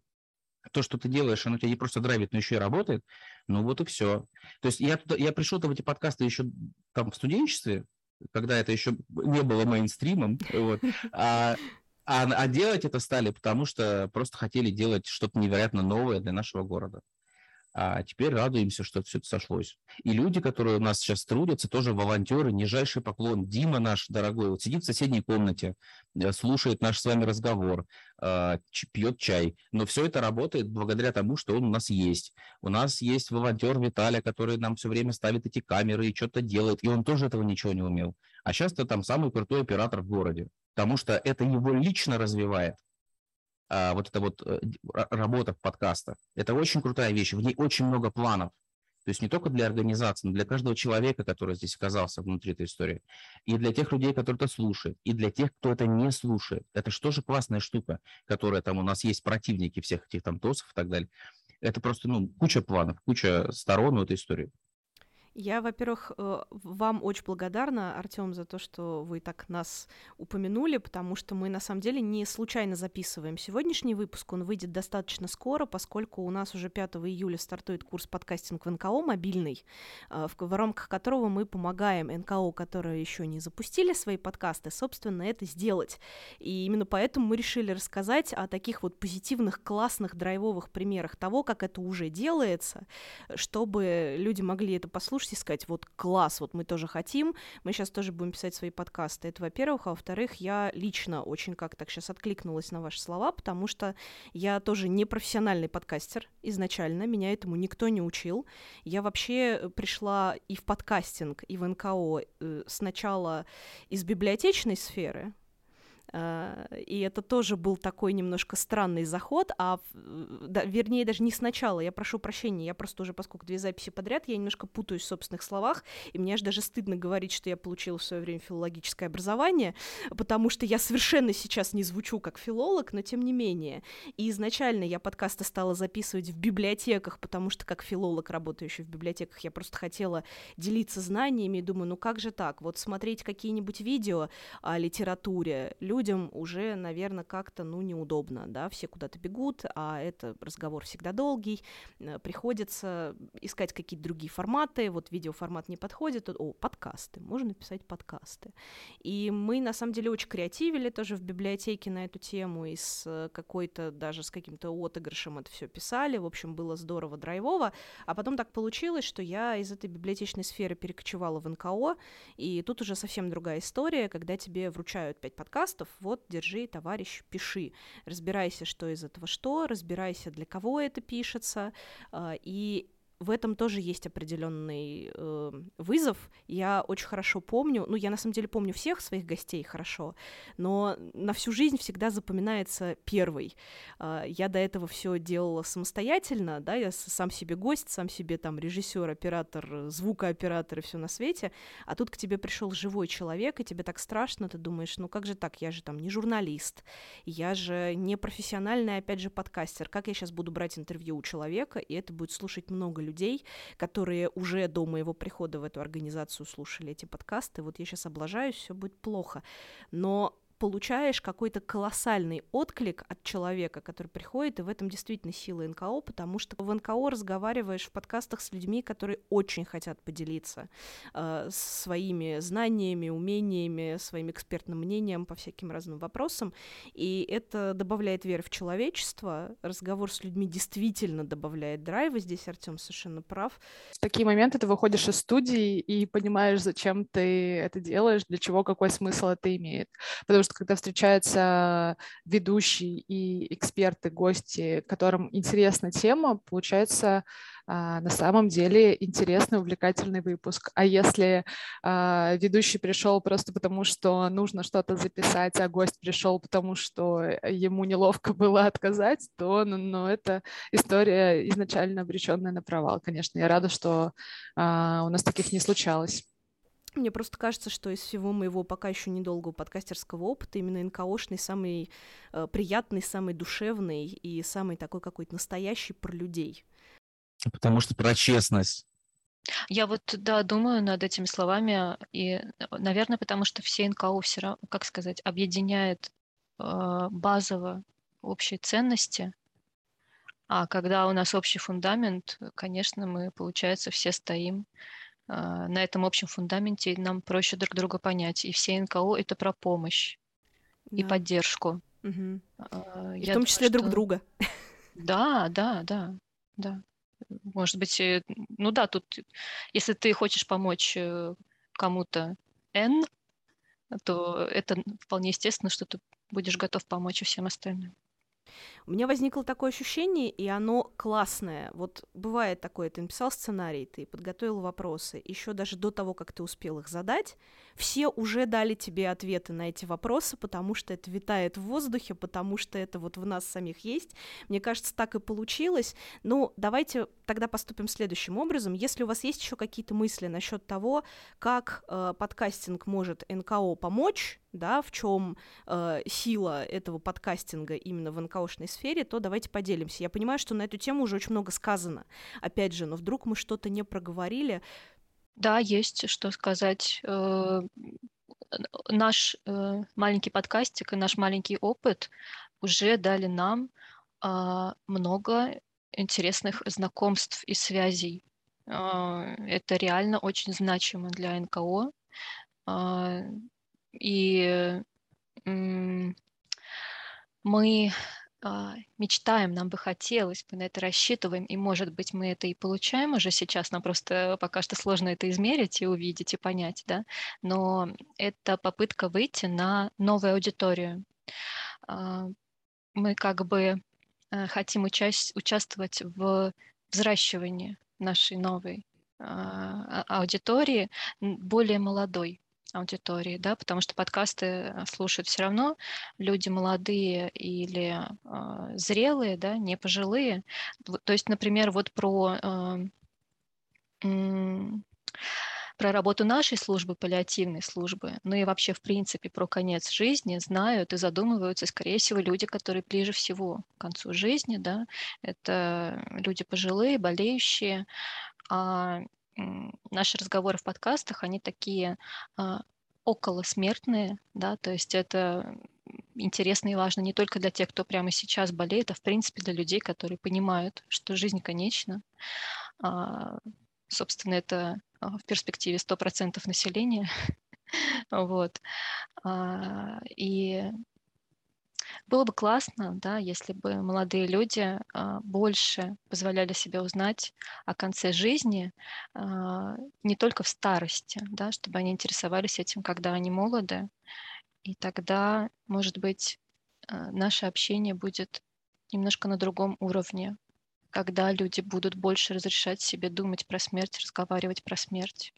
то, что ты делаешь, оно тебя не просто драйвит, но еще и работает, ну вот и все. То есть я, туда, я пришел в эти подкасты еще там в студенчестве, когда это еще не было мейнстримом, вот, а, а, а делать это стали, потому что просто хотели делать что-то невероятно новое для нашего города. А теперь радуемся, что все это сошлось. И люди, которые у нас сейчас трудятся, тоже волонтеры, нижайший поклон. Дима наш дорогой, вот сидит в соседней комнате, э, слушает наш с вами разговор, а, пьет чай. Но все это работает благодаря тому, что он у нас есть. У нас есть волонтер Виталий, который нам все время ставит эти камеры и что-то делает. И он тоже этого ничего не умел. А сейчас это там самый крутой оператор в городе. Потому что это его лично развивает а, вот эта вот э, работа в подкастах. Это очень крутая вещь, в ней очень много планов. То есть не только для организации, но для каждого человека, который здесь оказался внутри этой истории. И для тех людей, которые это слушают, и для тех, кто это не слушает. Это же классная штука, которая там у нас есть противники всех этих там ТОСов и так далее. Это просто, ну, куча планов, куча сторон у этой истории. Я, во-первых, э, вам очень благодарна, Артем, за то, что вы так нас упомянули, потому что мы на самом деле не случайно записываем сегодняшний выпуск. Он выйдет достаточно скоро, поскольку у нас уже 5 июля стартует курс подкастинг в НКО мобильный, э, в, рамках которого мы помогаем НКО, которые еще не запустили свои подкасты, собственно, это сделать. И именно поэтому мы решили рассказать о таких вот позитивных, классных, драйвовых примерах того, как это уже делается, чтобы люди могли это послушать можете сказать, вот класс, вот мы тоже хотим, мы сейчас тоже будем писать свои подкасты. Это, во-первых. А во-вторых, я лично очень как так сейчас откликнулась на ваши слова, потому что я тоже не профессиональный подкастер изначально, меня этому никто не учил. Я вообще пришла и в подкастинг, и в НКО э, сначала из библиотечной сферы, Э, и это тоже был такой немножко странный заход, а да, вернее даже не сначала, я прошу прощения, я просто уже, поскольку две записи подряд, я немножко путаюсь в собственных словах, и мне аж даже стыдно говорить, что я получила в свое время филологическое образование, потому что я совершенно сейчас не звучу как филолог, но тем не менее. И изначально я подкасты стала записывать в библиотеках, потому что как филолог, работающий в библиотеках, я просто хотела делиться знаниями. Думаю, ну как же так, вот смотреть какие-нибудь видео о литературе, люди людям уже, наверное, как-то, ну, неудобно, да, все куда-то бегут, а это разговор всегда долгий, э, приходится искать какие-то другие форматы, вот видеоформат не подходит, о, подкасты, можно писать подкасты. И мы, на самом деле, очень креативили тоже в библиотеке на эту тему, и с э, какой-то, даже с каким-то отыгрышем это все писали, в общем, было здорово, драйвово, а потом так получилось, что я из этой библиотечной сферы перекочевала в НКО, и тут уже совсем другая история, когда тебе вручают пять подкастов, вот, держи, товарищ, пиши. Разбирайся, что из этого что, разбирайся, для кого это пишется, а, и в этом тоже есть определенный э, вызов. Я очень хорошо помню, ну, я на самом деле помню всех своих гостей хорошо, но на всю жизнь всегда запоминается первый. Э, я до этого все делала самостоятельно, да, я сам себе гость, сам себе там режиссер, оператор, звукооператор и все на свете, а тут к тебе пришел живой человек, и тебе так страшно, ты думаешь, ну как же так, я же там не журналист, я же не профессиональный, опять же, подкастер, как я сейчас буду брать интервью у человека, и это будет слушать много людей, которые уже до моего прихода в эту организацию слушали эти подкасты. Вот я сейчас облажаюсь, все будет плохо. Но получаешь какой-то колоссальный отклик от человека, который приходит, и в этом действительно сила НКО, потому что в НКО разговариваешь в подкастах с людьми, которые очень хотят поделиться э, своими знаниями, умениями, своим экспертным мнением по всяким разным вопросам, и это добавляет веры в человечество, разговор с людьми действительно добавляет драйва, здесь Артем совершенно прав. В такие моменты ты выходишь из студии и понимаешь, зачем ты это делаешь, для чего, какой смысл это имеет, потому что что когда встречаются ведущие и эксперты, гости, которым интересна тема, получается а, на самом деле интересный, увлекательный выпуск. А если а, ведущий пришел просто потому, что нужно что-то записать, а гость пришел потому, что ему неловко было отказать, то ну, ну, это история изначально обреченная на провал. Конечно, я рада, что а, у нас таких не случалось. Мне просто кажется, что из всего моего пока еще недолгого подкастерского опыта именно НКОшный самый э, приятный, самый душевный и самый такой какой-то настоящий про людей. Потому что про честность. Я вот, да, думаю над этими словами, и, наверное, потому что все НКО все равно, как сказать, объединяет э, базово общие ценности, а когда у нас общий фундамент, конечно, мы, получается, все стоим на этом общем фундаменте нам проще друг друга понять. И все НКО это про помощь да. и поддержку. Угу. И в том числе думаю, друг что... друга. Да, да, да, да. Может быть, э, ну да, тут, если ты хочешь помочь э, кому-то N, то это вполне естественно, что ты будешь готов помочь и всем остальным. У меня возникло такое ощущение, и оно классное. Вот бывает такое, ты написал сценарий, ты подготовил вопросы, еще даже до того, как ты успел их задать, все уже дали тебе ответы на эти вопросы, потому что это витает в воздухе, потому что это вот в нас самих есть. Мне кажется, так и получилось. Ну, давайте тогда поступим следующим образом. Если у вас есть еще какие-то мысли насчет того, как э, подкастинг может НКО помочь, да, в чем э, сила этого подкастинга именно в НКОшной сфере, то давайте поделимся. Я понимаю, что на эту тему уже очень много сказано, опять же, но вдруг мы что-то не проговорили, да, есть что сказать. Э, наш э, маленький подкастик и наш маленький опыт уже дали нам а, много интересных знакомств и связей. А, это реально очень значимо для НКО. А, и мы мечтаем, нам бы хотелось, мы на это рассчитываем, и, может быть, мы это и получаем уже сейчас, нам просто пока что сложно это измерить и увидеть, и понять, да, но это попытка выйти на новую аудиторию. А, мы как бы э, хотим участь, участвовать в взращивании нашей новой а, аудитории, более молодой, аудитории, да, потому что подкасты э, слушают все равно люди молодые или э, зрелые, да, не пожилые. То есть, например, вот про э, про работу нашей службы, паллиативной службы, ну и вообще, в принципе, про конец жизни знают и задумываются, скорее всего, люди, которые ближе всего к концу жизни, да, это люди пожилые, болеющие, а наши разговоры в подкастах, они такие а, околосмертные, да, то есть это интересно и важно не только для тех, кто прямо сейчас болеет, а в принципе для людей, которые понимают, что жизнь конечна. А, собственно, это а, в перспективе 100% населения. вот. И было бы классно, да, если бы молодые люди а, больше позволяли себе узнать о конце жизни а, не только в старости, да, чтобы они интересовались этим, когда они молоды, И тогда, может быть, э, наше общение будет немножко на другом уровне, когда люди будут больше разрешать себе думать про смерть, разговаривать про смерть.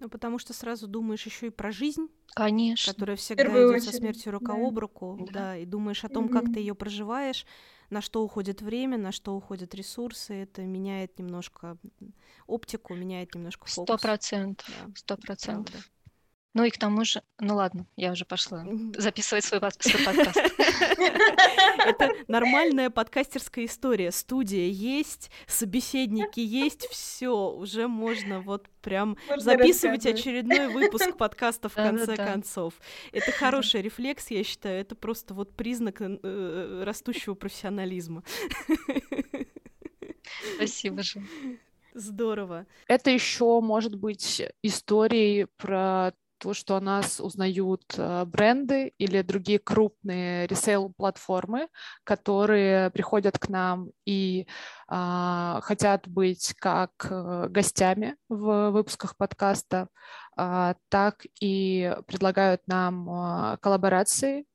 Ну, потому что сразу думаешь еще и про жизнь, Конечно. которая всегда идет со смертью рука да. об руку, да. да, и думаешь о том, mm-hmm. как ты ее проживаешь, на что уходит время, на что уходят ресурсы, это меняет немножко оптику, меняет немножко фокус. Сто процентов, сто процентов. Ну и к тому же, ну ладно, я уже пошла записывать свой, свой подкаст. Это нормальная подкастерская история. Студия есть, собеседники есть, все, уже можно вот прям записывать очередной выпуск подкаста в конце концов. Это хороший рефлекс, я считаю, это просто вот признак э, растущего профессионализма. Спасибо же. Здорово. Это еще может быть историей про то, что о нас узнают э, бренды или другие крупные ресейл-платформы, которые приходят к нам и а, хотят быть как э, гостями в выпусках подкаста, а, так и предлагают нам а, коллаборации.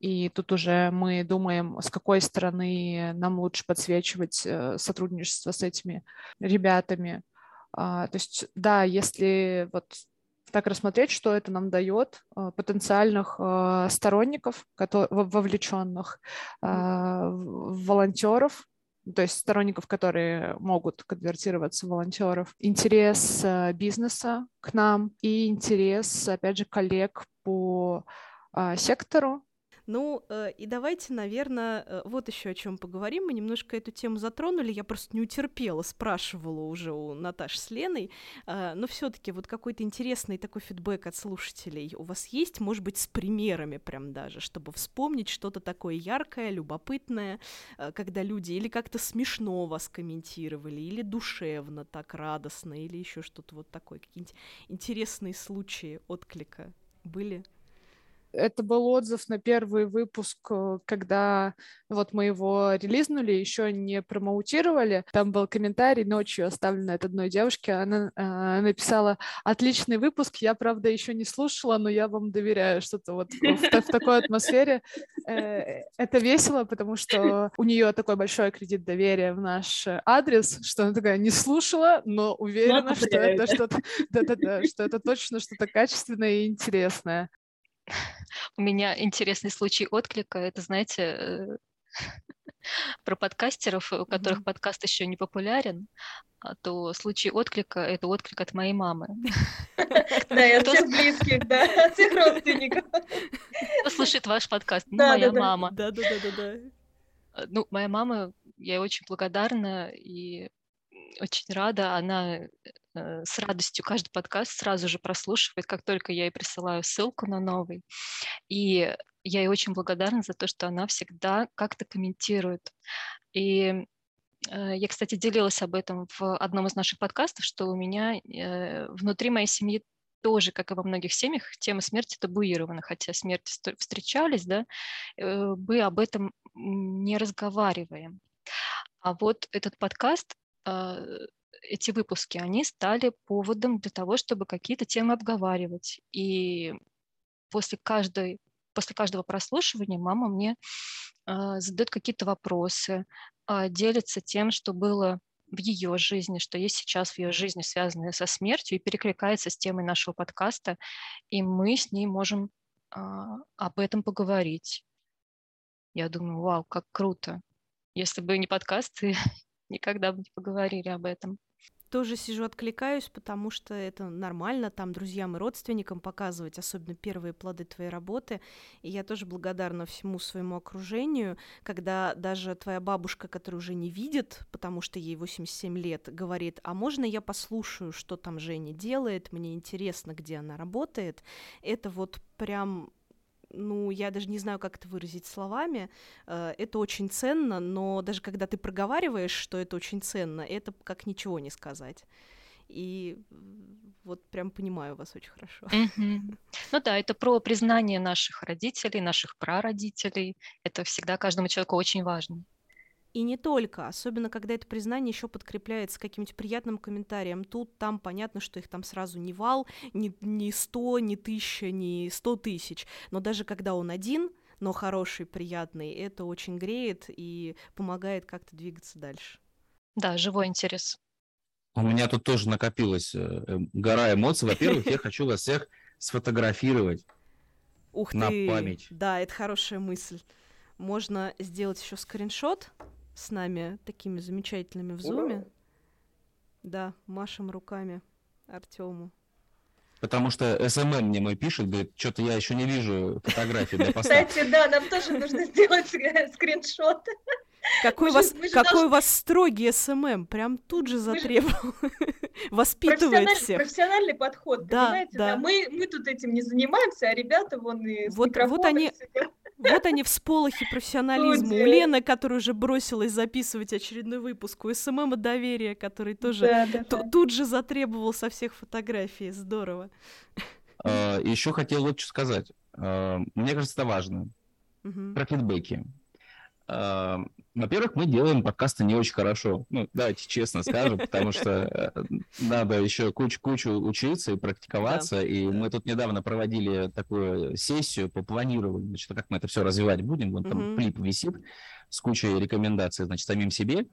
И тут уже мы думаем, с какой стороны нам лучше подсвечивать э, сотрудничество с этими ребятами. То есть, да, если вот так рассмотреть, что это нам дает э, потенциальных э, сторонников, вовлеченных, э, волонтеров, то есть сторонников, которые могут конвертироваться в волонтеров, интерес бизнеса к нам и интерес, опять же, коллег по сектору, ну, э, и давайте, наверное, э, вот еще о чем поговорим. Мы немножко эту тему затронули. Я просто не утерпела, спрашивала уже у Наташи с Леной. Э, но все-таки вот какой-то интересный такой фидбэк от слушателей у вас есть, может быть, с примерами прям даже, чтобы вспомнить что-то такое яркое, любопытное, э, когда люди или как-то смешно вас комментировали, или душевно, так радостно, или еще что-то вот такое, какие-нибудь интересные случаи отклика были? Это был отзыв на первый выпуск, э, когда вот мы его релизнули, еще не промоутировали. Там был комментарий ночью оставленный от одной девушки. Она э, написала «Отличный выпуск, я, правда, еще не слушала, но я вам доверяю». Что-то вот в, в, такой атмосфере. Э, это весело, потому что у нее такой большой кредит доверия в наш адрес, что она такая не слушала, но уверена, что это что-то, да-да-да, что это точно что-то качественное и интересное. У меня интересный случай отклика. Это, знаете, э, про подкастеров, у которых mm-hmm. подкаст еще не популярен, а то случай отклика — это отклик от моей мамы. Да, от всех близких, да, от всех родственников. Кто слушает ваш подкаст? Ну, моя мама. Да-да-да. Э, ну, моя мама, я ей очень благодарна и очень рада. Она Э, с радостью каждый подкаст сразу же прослушивает, как только я ей присылаю ссылку на новый. И я ей очень благодарна за то, что она всегда как-то комментирует. И э, я, кстати, делилась об этом в одном из наших подкастов, что у меня э, внутри моей семьи тоже, как и во многих семьях, тема смерти табуирована, хотя смерти встречались, да, мы об этом не разговариваем. А вот этот подкаст эти выпуски, они стали поводом для того, чтобы какие-то темы обговаривать. И после каждой после каждого прослушивания мама мне э, задает какие-то вопросы, э, делится тем, что было в ее жизни, что есть сейчас в ее жизни, связанное со смертью, и перекликается с темой нашего подкаста, и мы с ней можем э, об этом поговорить. Я думаю, вау, как круто. Если бы не подкасты, никогда бы не поговорили об этом тоже сижу, откликаюсь, потому что это нормально, там друзьям и родственникам показывать, особенно первые плоды твоей работы. И я тоже благодарна всему своему окружению, когда даже твоя бабушка, которая уже не видит, потому что ей 87 лет, говорит, а можно я послушаю, что там Женя делает, мне интересно, где она работает. Это вот прям ну, я даже не знаю, как это выразить словами, э, это очень ценно, но даже когда ты проговариваешь, что это очень ценно, это как ничего не сказать. И вот прям понимаю вас очень хорошо. Mm-hmm. Ну да, это про признание наших родителей, наших прародителей. Это всегда каждому человеку очень важно. И не только, особенно когда это признание еще подкрепляется каким-нибудь приятным комментарием. Тут, там понятно, что их там сразу не вал, не, не сто, не тысяча, не сто тысяч. Но даже когда он один, но хороший, приятный, это очень греет и помогает как-то двигаться дальше. Да, живой интерес. У меня тут тоже накопилась э, э, гора эмоций. Во-первых, я хочу вас всех сфотографировать. Ух на ты! память. Да, это хорошая мысль. Можно сделать еще скриншот с нами такими замечательными в зуме. Да, машем руками Артему. Потому что СММ мне мой пишет, говорит, что-то я еще не вижу фотографии для поста. Кстати, да, нам тоже нужно сделать скриншот. Какой, вас, же, какой должны... у вас строгий СММ, прям тут же затребовал. Воспитывает всех. Профессиональный подход, да, понимаете? Да. Да. Мы, мы тут этим не занимаемся, а ребята вон и вот, вот они, сидят. Вот они всполохи профессионализма. У Лены, которая уже бросилась записывать очередной выпуск, у СММа доверия, который тоже да, да, да. тут же затребовал со всех фотографий. Здорово. А, Еще хотел вот что сказать. А, мне кажется, это важно. Про фидбэки. А, во-первых, мы делаем подкасты не очень хорошо. Ну, давайте честно скажем, потому что э, надо еще кучу-кучу учиться и практиковаться. Да. И мы тут недавно проводили такую сессию по планированию, значит, как мы это все развивать будем. Вон там клип висит с кучей рекомендаций, значит, самим себе.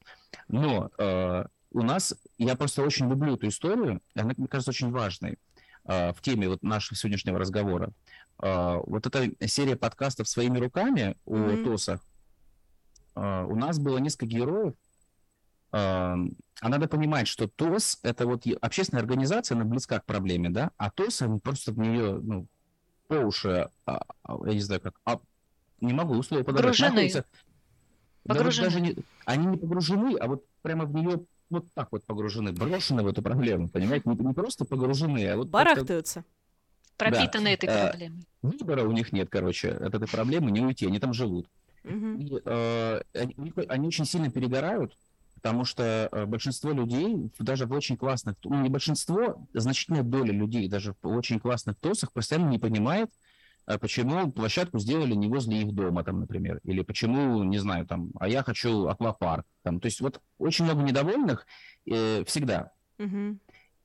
Но э, у нас, я просто очень люблю эту историю, она, мне кажется, очень важной э, в теме вот нашего сегодняшнего разговора. Э, вот эта серия подкастов «Своими руками» о mm ТОСах, а, у нас было несколько героев, а надо понимать, что ТОС – это вот общественная организация, она близка к проблеме, да, а ТОС, они просто в нее, ну, по уши, а, а, я не знаю как, а, не могу слово подобрать. Погружены. Погружены. Да, вот даже не, они не погружены, а вот прямо в нее вот так вот погружены, брошены в эту проблему, понимаете? Не, не просто погружены, а вот... Барахтаются. Пропитаны да. этой э, проблемой. Выбора у них нет, короче, от этой проблемы не уйти, они там живут. И, э, они, они очень сильно перегорают, потому что э, большинство людей, даже в очень классных, ну не большинство, значительная доля людей, даже в очень классных ТОСах постоянно не понимает, э, почему площадку сделали не возле их дома, там, например, или почему, не знаю, там, а я хочу аквапарк, там, то есть вот очень много недовольных э, всегда. Угу.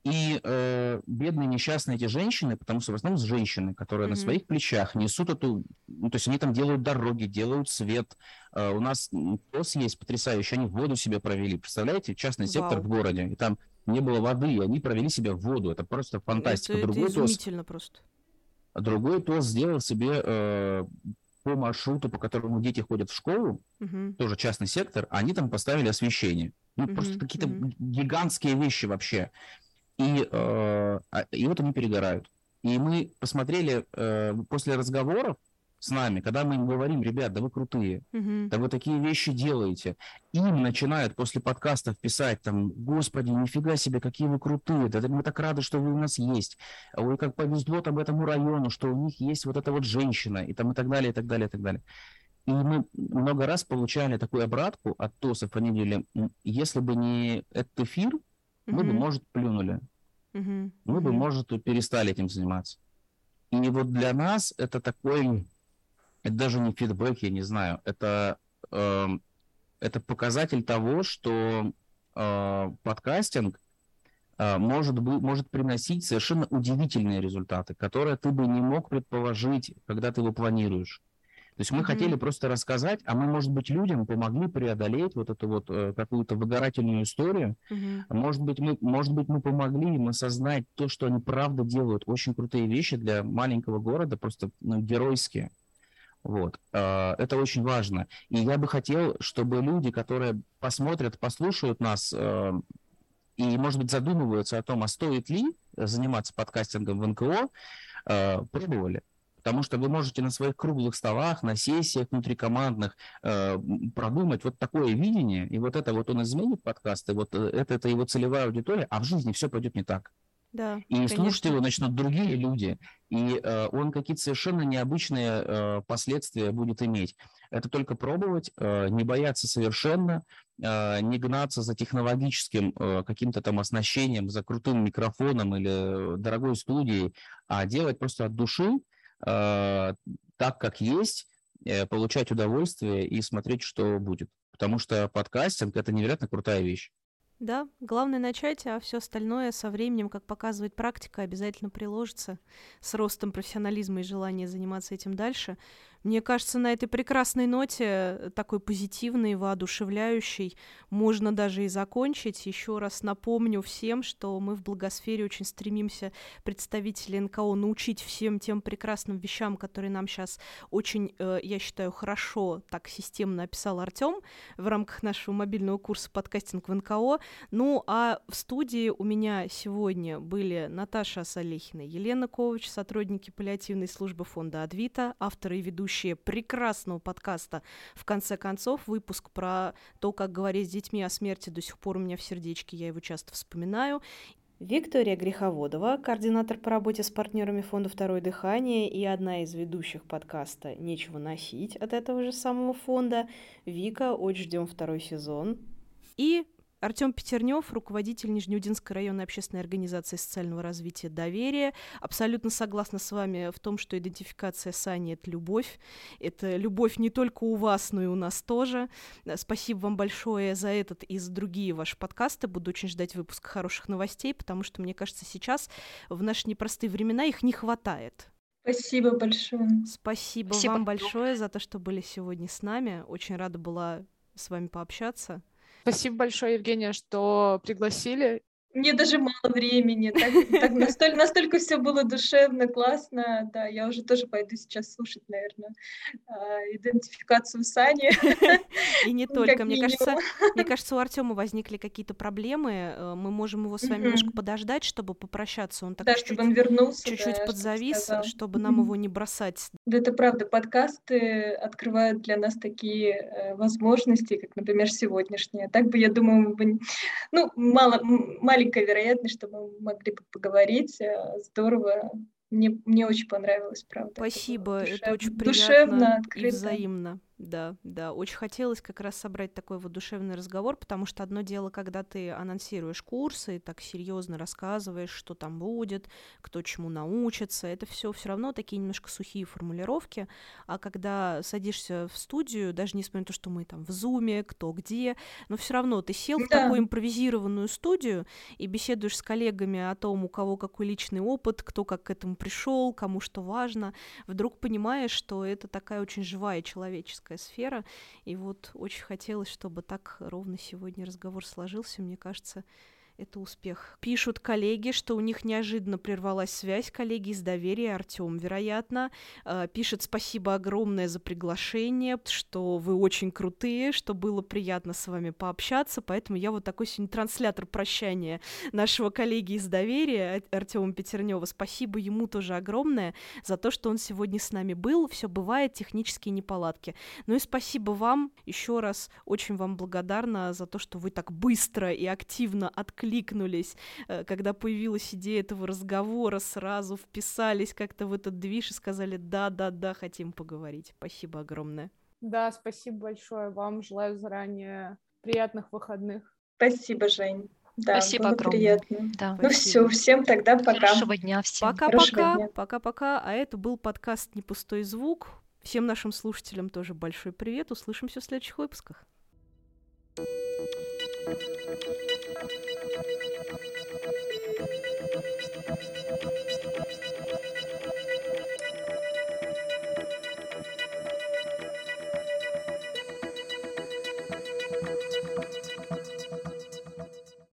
И э, бедные несчастные эти женщины, потому что в основном женщины, которые mm-hmm. на своих плечах несут эту, ну, то есть они там делают дороги, делают свет. Э, у нас ТОС есть потрясающий, они воду себе провели. Представляете, частный сектор Вау. в городе, и там не было воды, и они провели себе воду. Это просто фантастика. Это, Другой это изумительно ТОС, просто. Другой ТОС сделал себе э, по маршруту, по которому дети ходят в школу, uh-huh. тоже частный сектор, они там поставили освещение. Ну, uh-huh. просто какие-то uh-huh. гигантские вещи вообще. И, э, а, и вот они перегорают. И мы посмотрели э, после разговоров с нами, когда мы им говорим, ребят, да вы крутые, угу. да вы такие вещи делаете. Им начинают после подкастов писать там, господи, нифига себе, какие вы крутые, да мы так рады, что вы у нас есть. Ой, как повезло там этому району, что у них есть вот эта вот женщина, и там и так далее, и так далее, и так далее. И мы много раз получали такую обратку от ТОСов, они говорили, если бы не этот эфир, мы бы, может, плюнули. Мы бы, может, перестали этим заниматься. И вот для нас это такой, это даже не фидбэк, я не знаю, это, э, это показатель того, что э, подкастинг э, может, быть, может приносить совершенно удивительные результаты, которые ты бы не мог предположить, когда ты его планируешь. То есть мы mm-hmm. хотели просто рассказать, а мы, может быть, людям помогли преодолеть вот эту вот э, какую-то выгорательную историю. Mm-hmm. Может быть, мы, может быть, мы помогли им осознать то, что они правда делают очень крутые вещи для маленького города, просто ну, геройские. Вот. Э, это очень важно. И я бы хотел, чтобы люди, которые посмотрят, послушают нас э, и, может быть, задумываются о том, а стоит ли заниматься подкастингом в НКО, э, пробовали. Потому что вы можете на своих круглых столах, на сессиях внутрикомандных э, продумать вот такое видение, и вот это вот он изменит подкасты, вот э, это, это его целевая аудитория, а в жизни все пойдет не так. Да, и конечно. слушать его начнут другие люди, и э, он какие-то совершенно необычные э, последствия будет иметь. Это только пробовать, э, не бояться совершенно, э, не гнаться за технологическим э, каким-то там оснащением, за крутым микрофоном или дорогой студией, а делать просто от души, Э, так, как есть, э, получать удовольствие и смотреть, что будет. потому что подкастинг — это невероятно крутая вещь. Да, главное начать, а все остальное со временем, как показывает практика, обязательно приложится с ростом профессионализма и желания заниматься этим дальше. Мне кажется, на этой прекрасной ноте, такой позитивной, воодушевляющей, можно даже и закончить. Еще раз напомню всем, что мы в Благосфере очень стремимся представители НКО научить всем тем прекрасным вещам, которые нам сейчас очень, э, я считаю, хорошо так системно описал Артем в рамках нашего мобильного курса подкастинг в НКО. Ну, а в студии у меня сегодня были Наташа Салехина, Елена Ковач, сотрудники паллиативной службы фонда «Адвита», авторы и ведущие ведущие прекрасного подкаста. В конце концов, выпуск про то, как говорить с детьми о смерти до сих пор у меня в сердечке, я его часто вспоминаю. Виктория Греховодова, координатор по работе с партнерами фонда «Второе дыхание» и одна из ведущих подкаста «Нечего носить» от этого же самого фонда. Вика, очень ждем второй сезон. И Артем Петернев, руководитель Нижнеудинской районной общественной организации социального развития «Доверие». Абсолютно согласна с вами в том, что идентификация Сани — это любовь. Это любовь не только у вас, но и у нас тоже. Спасибо вам большое за этот и за другие ваши подкасты. Буду очень ждать выпуска хороших новостей, потому что, мне кажется, сейчас в наши непростые времена их не хватает. Спасибо большое. Спасибо, Спасибо вам большое за то, что были сегодня с нами. Очень рада была с вами пообщаться. Спасибо большое, Евгения, что пригласили. Мне даже мало времени, так, так настолько, настолько все было душевно, классно, да, я уже тоже пойду сейчас слушать, наверное, а, идентификацию Сани. И не только, мне кажется, мне кажется, у Артема возникли какие-то проблемы, э, мы можем его с вами немножко подождать, чтобы попрощаться, он так чуть-чуть, он вернулся, чуть-чуть подзавис, чтобы нам его не бросать. Да, это правда, подкасты открывают для нас такие э, возможности, как, например, сегодняшние. Так бы, я думаю, мы ну, мало, маленькая вероятность, что мы могли бы поговорить. Э, здорово. Мне, мне очень понравилось, правда. Спасибо, это, это очень приятно душевно, открыто. и взаимно. Да, да, очень хотелось как раз собрать такой вот душевный разговор, потому что одно дело, когда ты анонсируешь курсы, так серьезно рассказываешь, что там будет, кто чему научится, это все все равно такие немножко сухие формулировки, а когда садишься в студию, даже несмотря на то, что мы там в зуме, кто где, но все равно ты сел да. в такую импровизированную студию и беседуешь с коллегами о том, у кого какой личный опыт, кто как к этому пришел, кому что важно, вдруг понимаешь, что это такая очень живая человеческая творческая сфера. И вот очень хотелось, чтобы так ровно сегодня разговор сложился. Мне кажется, это успех. Пишут коллеги, что у них неожиданно прервалась связь, коллеги из доверия, Артем, вероятно. Э, пишет спасибо огромное за приглашение, что вы очень крутые, что было приятно с вами пообщаться, поэтому я вот такой сегодня транслятор прощания нашего коллеги из доверия, Артема Петернева. Спасибо ему тоже огромное за то, что он сегодня с нами был. Все бывает, технические неполадки. Ну и спасибо вам еще раз, очень вам благодарна за то, что вы так быстро и активно откликнулись откликнулись, э, когда появилась идея этого разговора, сразу вписались как-то в этот движ и сказали «да-да-да, хотим поговорить». Спасибо огромное. Да, спасибо большое вам. Желаю заранее приятных выходных. Спасибо, Жень. Да, Спасибо было огромное. приятно. Да. Ну все, всем тогда пока. Хорошего дня всем. Пока-пока. Пока-пока. А это был подкаст «Не пустой звук». Всем нашим слушателям тоже большой привет. Услышимся в следующих выпусках. Thank you. Thank you.